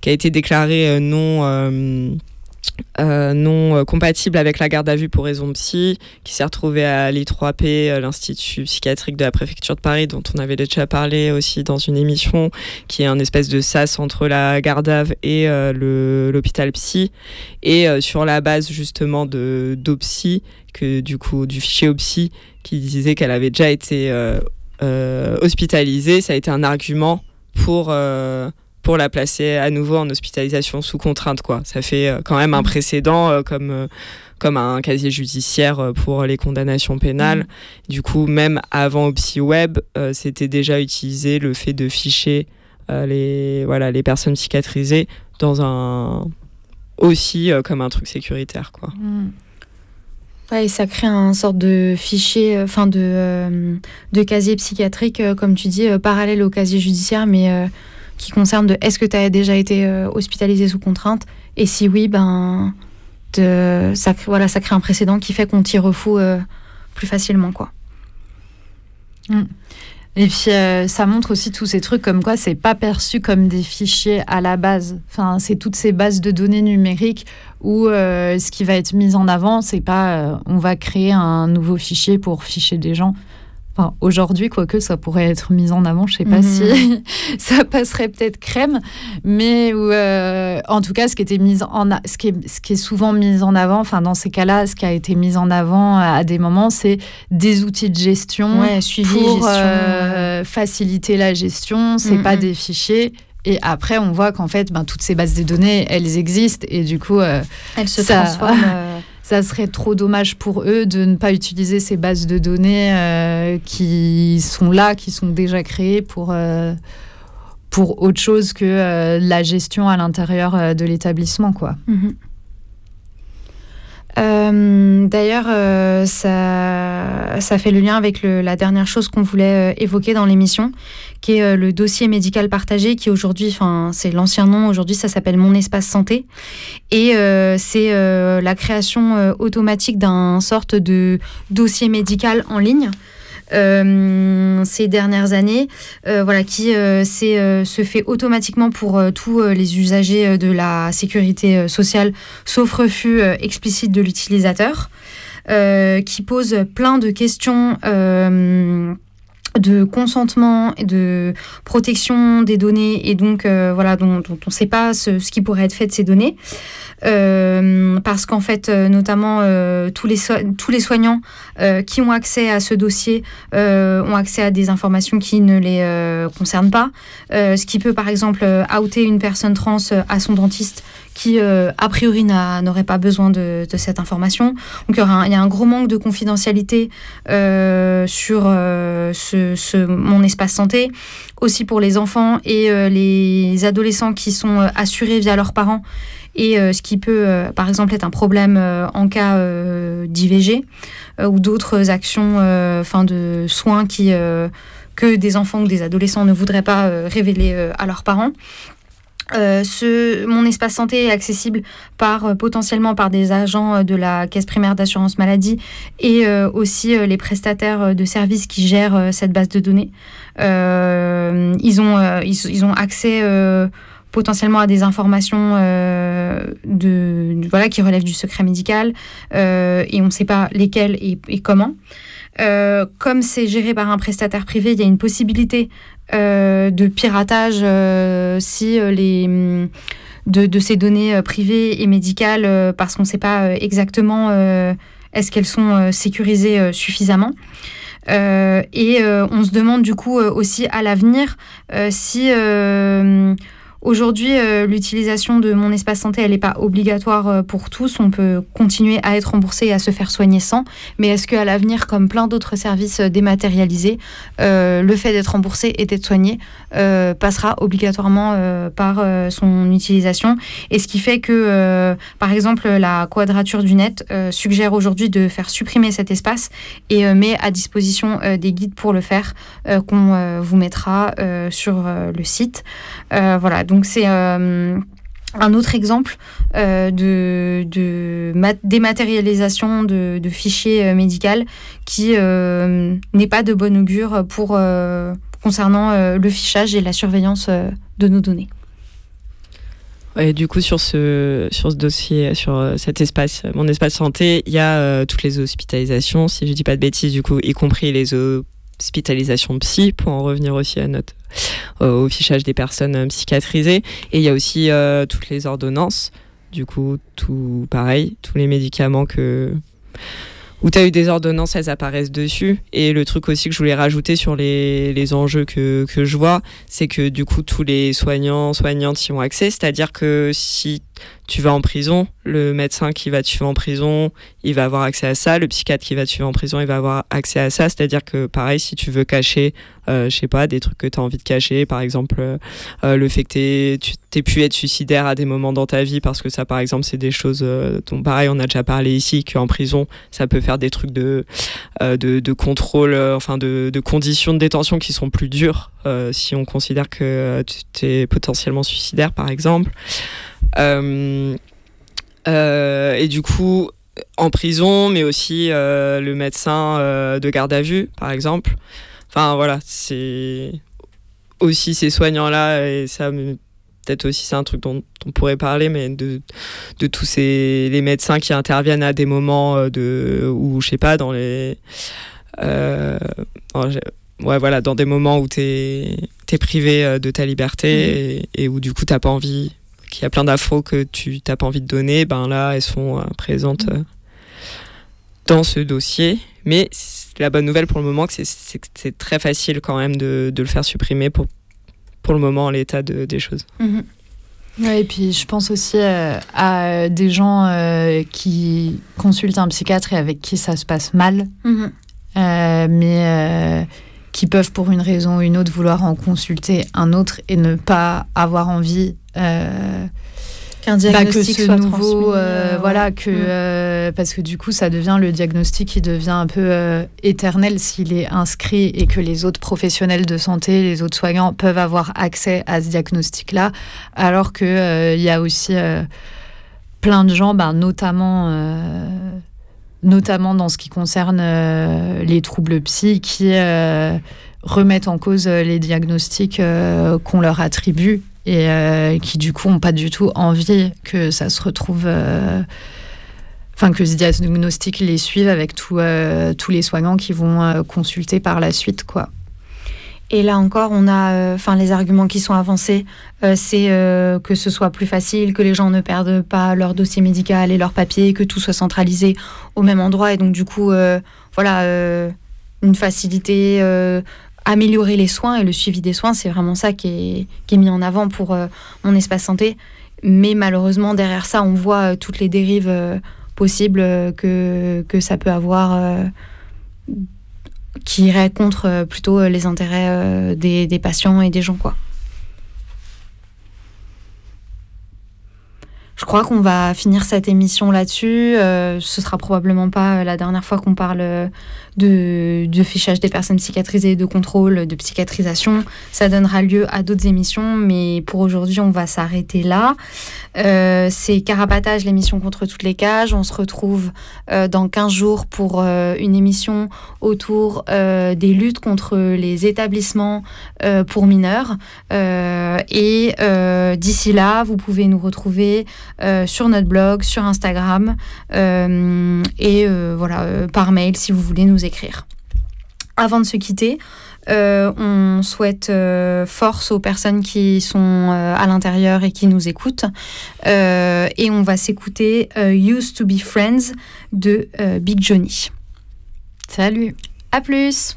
qui a été déclarée non euh, non euh, compatible avec la garde à vue pour raison psy, qui s'est retrouvé à l'I3P, euh, l'Institut psychiatrique de la préfecture de Paris, dont on avait déjà parlé aussi dans une émission, qui est un espèce de sas entre la garde à vue et l'hôpital psy. Et sur la base justement de d'Opsy, que du coup du fichier Opsy, qui disait qu'elle avait déjà été hospitalisée, ça a été un argument pour pour la placer à nouveau en hospitalisation sous contrainte. Quoi. Ça fait euh, quand même un mmh. précédent euh, comme, euh, comme un casier judiciaire pour les condamnations pénales. Mmh. Du coup, même avant OpsiWeb, c'était déjà utilisé le fait de ficher les, voilà, les personnes psychiatrisées dans un aussi comme un truc sécuritaire. Quoi. Mmh. et ça crée un sorte de fichier, enfin de, de casier psychiatrique, comme tu dis, parallèle au casier judiciaire, mais qui concerne de est-ce que tu as déjà été euh, hospitalisé sous contrainte Et si oui, ben, ça, voilà, ça crée un précédent qui fait qu'on t'y refoue euh, plus facilement. quoi. Mm. Et puis euh, ça montre aussi tous ces trucs comme quoi c'est pas perçu comme des fichiers à la base. Enfin, c'est toutes ces bases de données numériques où ce qui va être mis en avant, c'est pas on va créer un nouveau fichier pour ficher des gens. Enfin, aujourd'hui, quoique ça pourrait être mis en avant, je sais pas si mhm. ça passerait peut-être crème, mais euh, en tout cas, ce qui était mis en, ce qui est, ce qui est souvent mis en avant, enfin dans ces cas-là, ce qui a été mis en avant à des moments, c'est des outils de gestion pour euh, faciliter la gestion. C'est pas mhm. des fichiers. Et après, on voit qu'en fait, ben, toutes ces bases de données, elles existent et du coup, euh, elles se transforment. ça serait trop dommage pour eux de ne pas utiliser ces bases de données euh, qui sont là, qui sont déjà créées pour, euh, autre chose que euh, la gestion à l'intérieur de l'établissement. quoi. Mhm. Euh, d'ailleurs, euh, ça, ça fait le lien avec la dernière chose qu'on voulait euh, évoquer dans l'émission, qui est le dossier médical partagé, qui aujourd'hui, enfin, c'est l'ancien nom, aujourd'hui, ça s'appelle Mon Espace Santé. Et c'est la création automatique d'un sorte de dossier médical en ligne. Euh, ces dernières années, euh, voilà, qui euh, se fait automatiquement pour tous les usagers de la sécurité sociale, sauf refus explicite de l'utilisateur, qui pose plein de questions de consentement et de protection des données et donc voilà dont, on ne sait pas ce, qui pourrait être fait de ces données. Euh, parce qu'en fait, euh, notamment, euh, tous, les tous les soignants qui ont accès à ce dossier ont accès à des informations qui ne les concernent pas, ce qui peut par exemple outer une personne trans à son dentiste qui, a priori, n'aurait pas besoin de, cette information. Donc, il y, a un gros manque de confidentialité sur ce, mon espace santé, aussi pour les enfants et les adolescents qui sont assurés via leurs parents et euh, ce qui peut, euh, par exemple, être un problème euh, en cas d'IVG ou d'autres actions enfin de soins que des enfants ou des adolescents ne voudraient pas révéler à leurs parents. Ce, mon espace santé est accessible par, potentiellement par des agents de la caisse primaire d'assurance maladie et aussi les prestataires de services qui gèrent cette base de données. ils, ont, ils, ont accès potentiellement à des informations euh, de, voilà, qui relèvent du secret médical euh, et on ne sait pas lesquelles et, comment. Euh, comme c'est géré par un prestataire privé, il y a une possibilité de piratage si les de, ces données privées et médicales parce qu'on ne sait pas exactement est-ce qu'elles sont sécurisées suffisamment. et on se demande du coup aussi à l'avenir si Aujourd'hui, euh, l'utilisation de mon espace santé, elle n'est pas obligatoire euh, pour tous. On peut continuer à être remboursé et à se faire soigner sans. Mais est-ce qu'à l'avenir, comme plein d'autres services euh, dématérialisés, le fait d'être remboursé et d'être soigné passera obligatoirement par son utilisation? Et ce qui fait que, par exemple, la quadrature du net suggère aujourd'hui de faire supprimer cet espace et met à disposition des guides pour le faire qu'on vous mettra sur le site. voilà, c'est euh, un autre exemple euh, de, dématérialisation de, fichiers médicaux qui n'est pas de bon augure pour, concernant le fichage et la surveillance de nos données. Et du coup, sur ce, sur ce dossier, sur cet espace, mon espace santé, il y a toutes les hospitalisations, si je dis pas de bêtises, du coup, y compris les hospitalisations psy, pour en revenir aussi à notre euh, au fichage des personnes euh, psychiatrisées. Et il y a aussi euh, toutes les ordonnances. Du coup, tout pareil, tous les médicaments que où tu as eu des ordonnances, elles apparaissent dessus. Et le truc aussi que je voulais rajouter sur les, les enjeux que, que, je vois, c'est que du coup, tous les soignants, soignantes y ont accès. C'est-à-dire que si tu vas en prison, le médecin qui va te suivre en prison, il va avoir accès à ça. Le psychiatre qui va te suivre en prison, il va avoir accès à ça. C'est-à-dire que, pareil, si tu veux cacher, euh, je sais pas, des trucs que tu as envie de cacher, par exemple, euh, euh, le fait que tu t'aies pu être suicidaire à des moments dans ta vie, parce que ça, par exemple, c'est des choses dont, pareil, on a déjà parlé ici, qu'en prison, ça peut faire des trucs de, de, de, contrôle, enfin, de, de, conditions de détention qui sont plus dures si on considère que tu es potentiellement suicidaire, par exemple. Euh, euh, et du coup, en prison, mais aussi euh, le médecin de garde à vue, par exemple. Enfin voilà, c'est aussi ces soignants-là, et ça peut-être aussi c'est un truc dont on pourrait parler, mais de, de tous ces les médecins qui interviennent à des moments de où je sais pas dans les ouais voilà dans des moments où tu es, privé de ta liberté mmh. et, où du coup t'as pas envie qu'il y a plein d'afros que tu n'as pas envie de donner, ben là, elles sont euh, présentes euh, dans ce dossier. Mais la bonne nouvelle pour le moment, c'est que c'est très facile quand même de, de, le faire supprimer pour, pour le moment, l'état de, des choses. Mhm. et puis je pense aussi euh, à des gens qui consultent un psychiatre et avec qui ça se passe mal, mhm. mais qui peuvent pour une raison ou une autre vouloir en consulter un autre et ne pas avoir envie qu'un diagnostic bah, que ce nouveau, euh, voilà, que mm. euh, parce que du coup, ça devient le diagnostic qui devient un peu éternel s'il est inscrit et que les autres professionnels de santé, les autres soignants peuvent avoir accès à ce diagnostic-là, alors que il y a aussi plein de gens, bah, notamment notamment dans ce qui concerne les troubles psy, qui remettent en cause les diagnostics qu'on leur attribue et euh, qui du coup n'ont pas du tout envie que ça se retrouve, euh, enfin que ce diagnostic les suive avec euh, tous les soignants qui vont consulter par la suite, quoi. Et là encore, on a, enfin, les arguments qui sont avancés, c'est que ce soit plus facile, que les gens ne perdent pas leur dossier médical et leurs papiers, que tout soit centralisé au même endroit, et donc du coup, voilà, une facilité améliorer les soins et le suivi des soins, c'est vraiment ça qui est, mis en avant pour euh, mon espace santé. Mais malheureusement, derrière ça, on voit euh, toutes les dérives euh, possibles que, ça peut avoir qui iraient contre plutôt les intérêts des, des, patients et des gens. quoi. Je crois qu'on va finir cette émission là-dessus. Ce ce sera probablement pas la dernière fois qu'on parle de, fichage des personnes psychiatrisées, de contrôle, de psychiatrisation. Ça donnera lieu à d'autres émissions, mais pour aujourd'hui, on va s'arrêter là. Euh, c'est Carapatage, l'émission contre toutes les cages. On se retrouve euh, dans 15 jours pour euh, une émission autour des luttes contre les établissements pour mineurs. et d'ici là, vous pouvez nous retrouver sur notre blog, sur Instagram et voilà, par mail si vous voulez nous écrire. Avant de se quitter, euh, on souhaite euh, force aux personnes qui sont euh, à l'intérieur et qui nous écoutent. et on va s'écouter Used to be Friends de Big Johnny. Salut. À plus.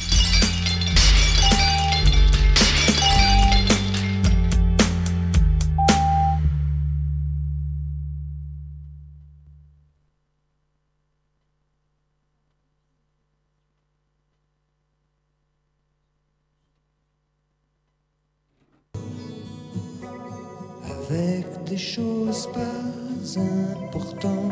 Pas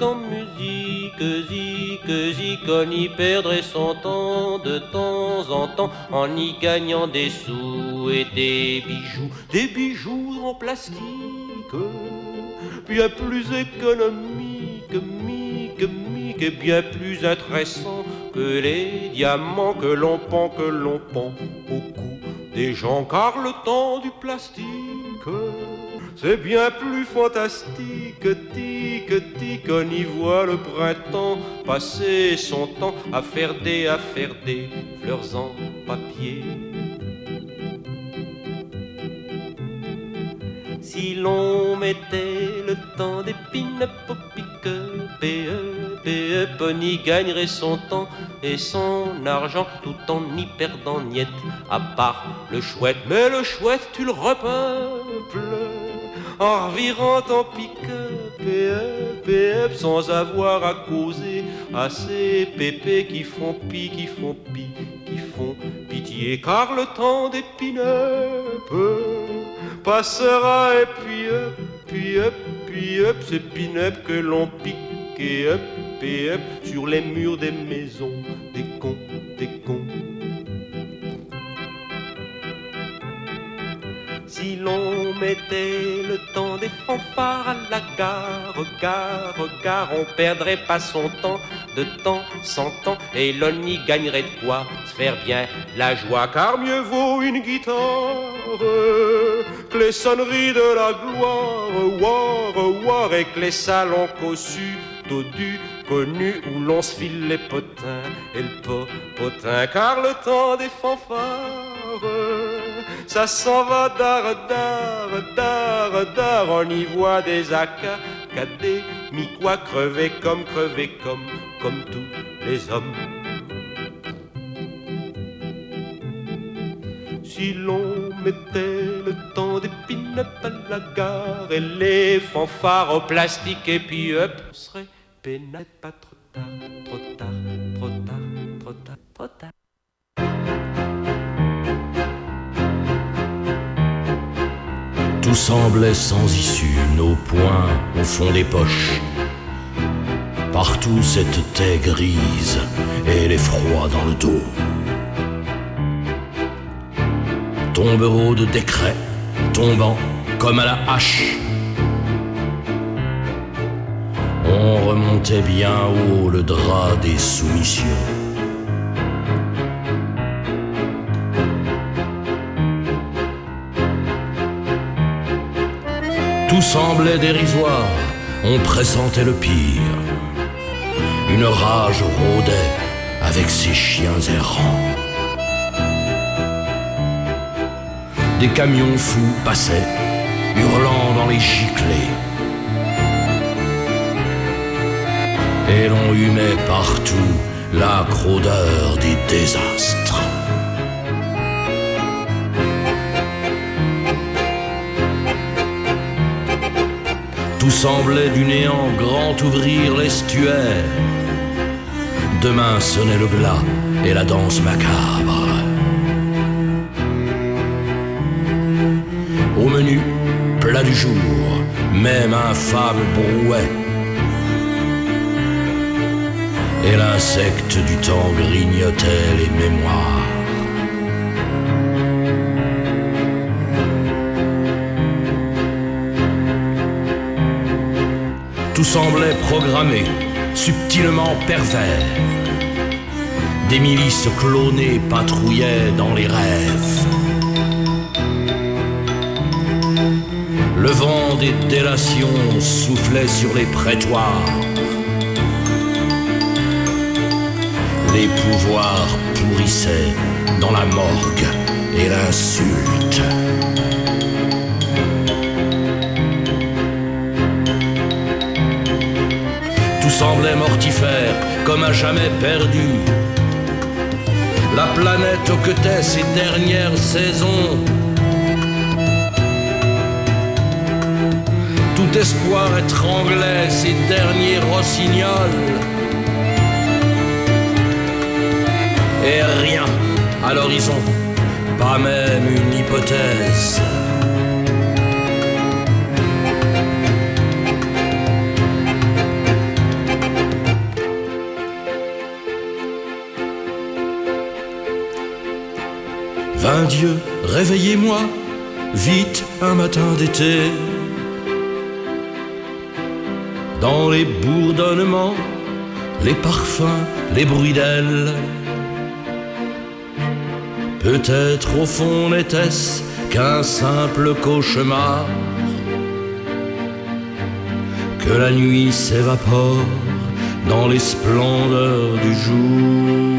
en musique, zik, zik, on y perdrait son temps de temps en temps en y gagnant des sous et des bijoux, des bijoux en plastique, bien plus économique, mique, mique et bien plus intéressant que les diamants que l'on pend, que l'on pend au cou des gens, car le temps du plastique c'est bien plus fantastique, tic, tic, on y voit le printemps passer son temps à faire des, à faire des fleurs en papier. Si l'on mettait le temps des pin-up PE, PE, on y gagnerait son temps et son argent tout en y perdant niette, à part le chouette. Mais le chouette, tu le repeuples en revirant en pique-up, PE, sans avoir à causer à ces pépés qui font pi, qui font pi, qui font pitié, car le temps des pin-up passera et puis up, puis up, puis up, ces pin-up que l'on pique et up et up sur les murs des maisons, des cons, des cons. Si l'on mettait le temps des fanfares à la gare, gare, gare, on perdrait pas son temps de temps, sans temps, et l'on y gagnerait de quoi se faire bien la joie, car mieux vaut une guitare que les sonneries de la gloire, war, war, et que les salons cossus dodus connus où l'on se file les potins et le pot, potin, car le temps des fanfares ça s'en va d'art, d'art, d'art, d'art. On y voit des académiques, quoi, crever comme, crever comme, comme tous les hommes. Si l'on mettait le temps des pin-up à la gare et les fanfares au plastique et puis up, on serait pénal pas trop tard, trop tard, trop tard, trop tard, trop tard. Tout semblait sans issue, nos poings au fond des poches. Partout cette taie grise et l'effroi dans le dos. Tombereau de décrets, tombant comme à la hache. On remontait bien haut le drap des soumissions. Tout semblait dérisoire, on pressentait le pire. Une rage rôdait avec ses chiens errants. Des camions fous passaient, hurlant dans les giclées. Et l'on humait partout la odeur des désastres. Tout semblait du néant grand ouvrir l'estuaire. Demain sonnait le glas et la danse macabre. Au menu, plat du jour, même infâme brouet. Et l'insecte du temps grignotait les mémoires. Tout semblait programmé, subtilement pervers. Des milices clonées patrouillaient dans les rêves. Le vent des délations soufflait sur les prétoires. Les pouvoirs pourrissaient dans la morgue et l'insulte. Tout semblait mortifère, comme à jamais perdu. La planète hoquetait ses dernières saisons. Tout espoir étranglait ses derniers rossignols. Et rien à l'horizon, pas même une hypothèse. Vingt Dieu, réveillez-moi, vite un matin d'été. Dans les bourdonnements, les parfums, les bruits d'ailes. Peut-être au fond n'était-ce qu'un simple cauchemar. Que la nuit s'évapore dans les splendeurs du jour.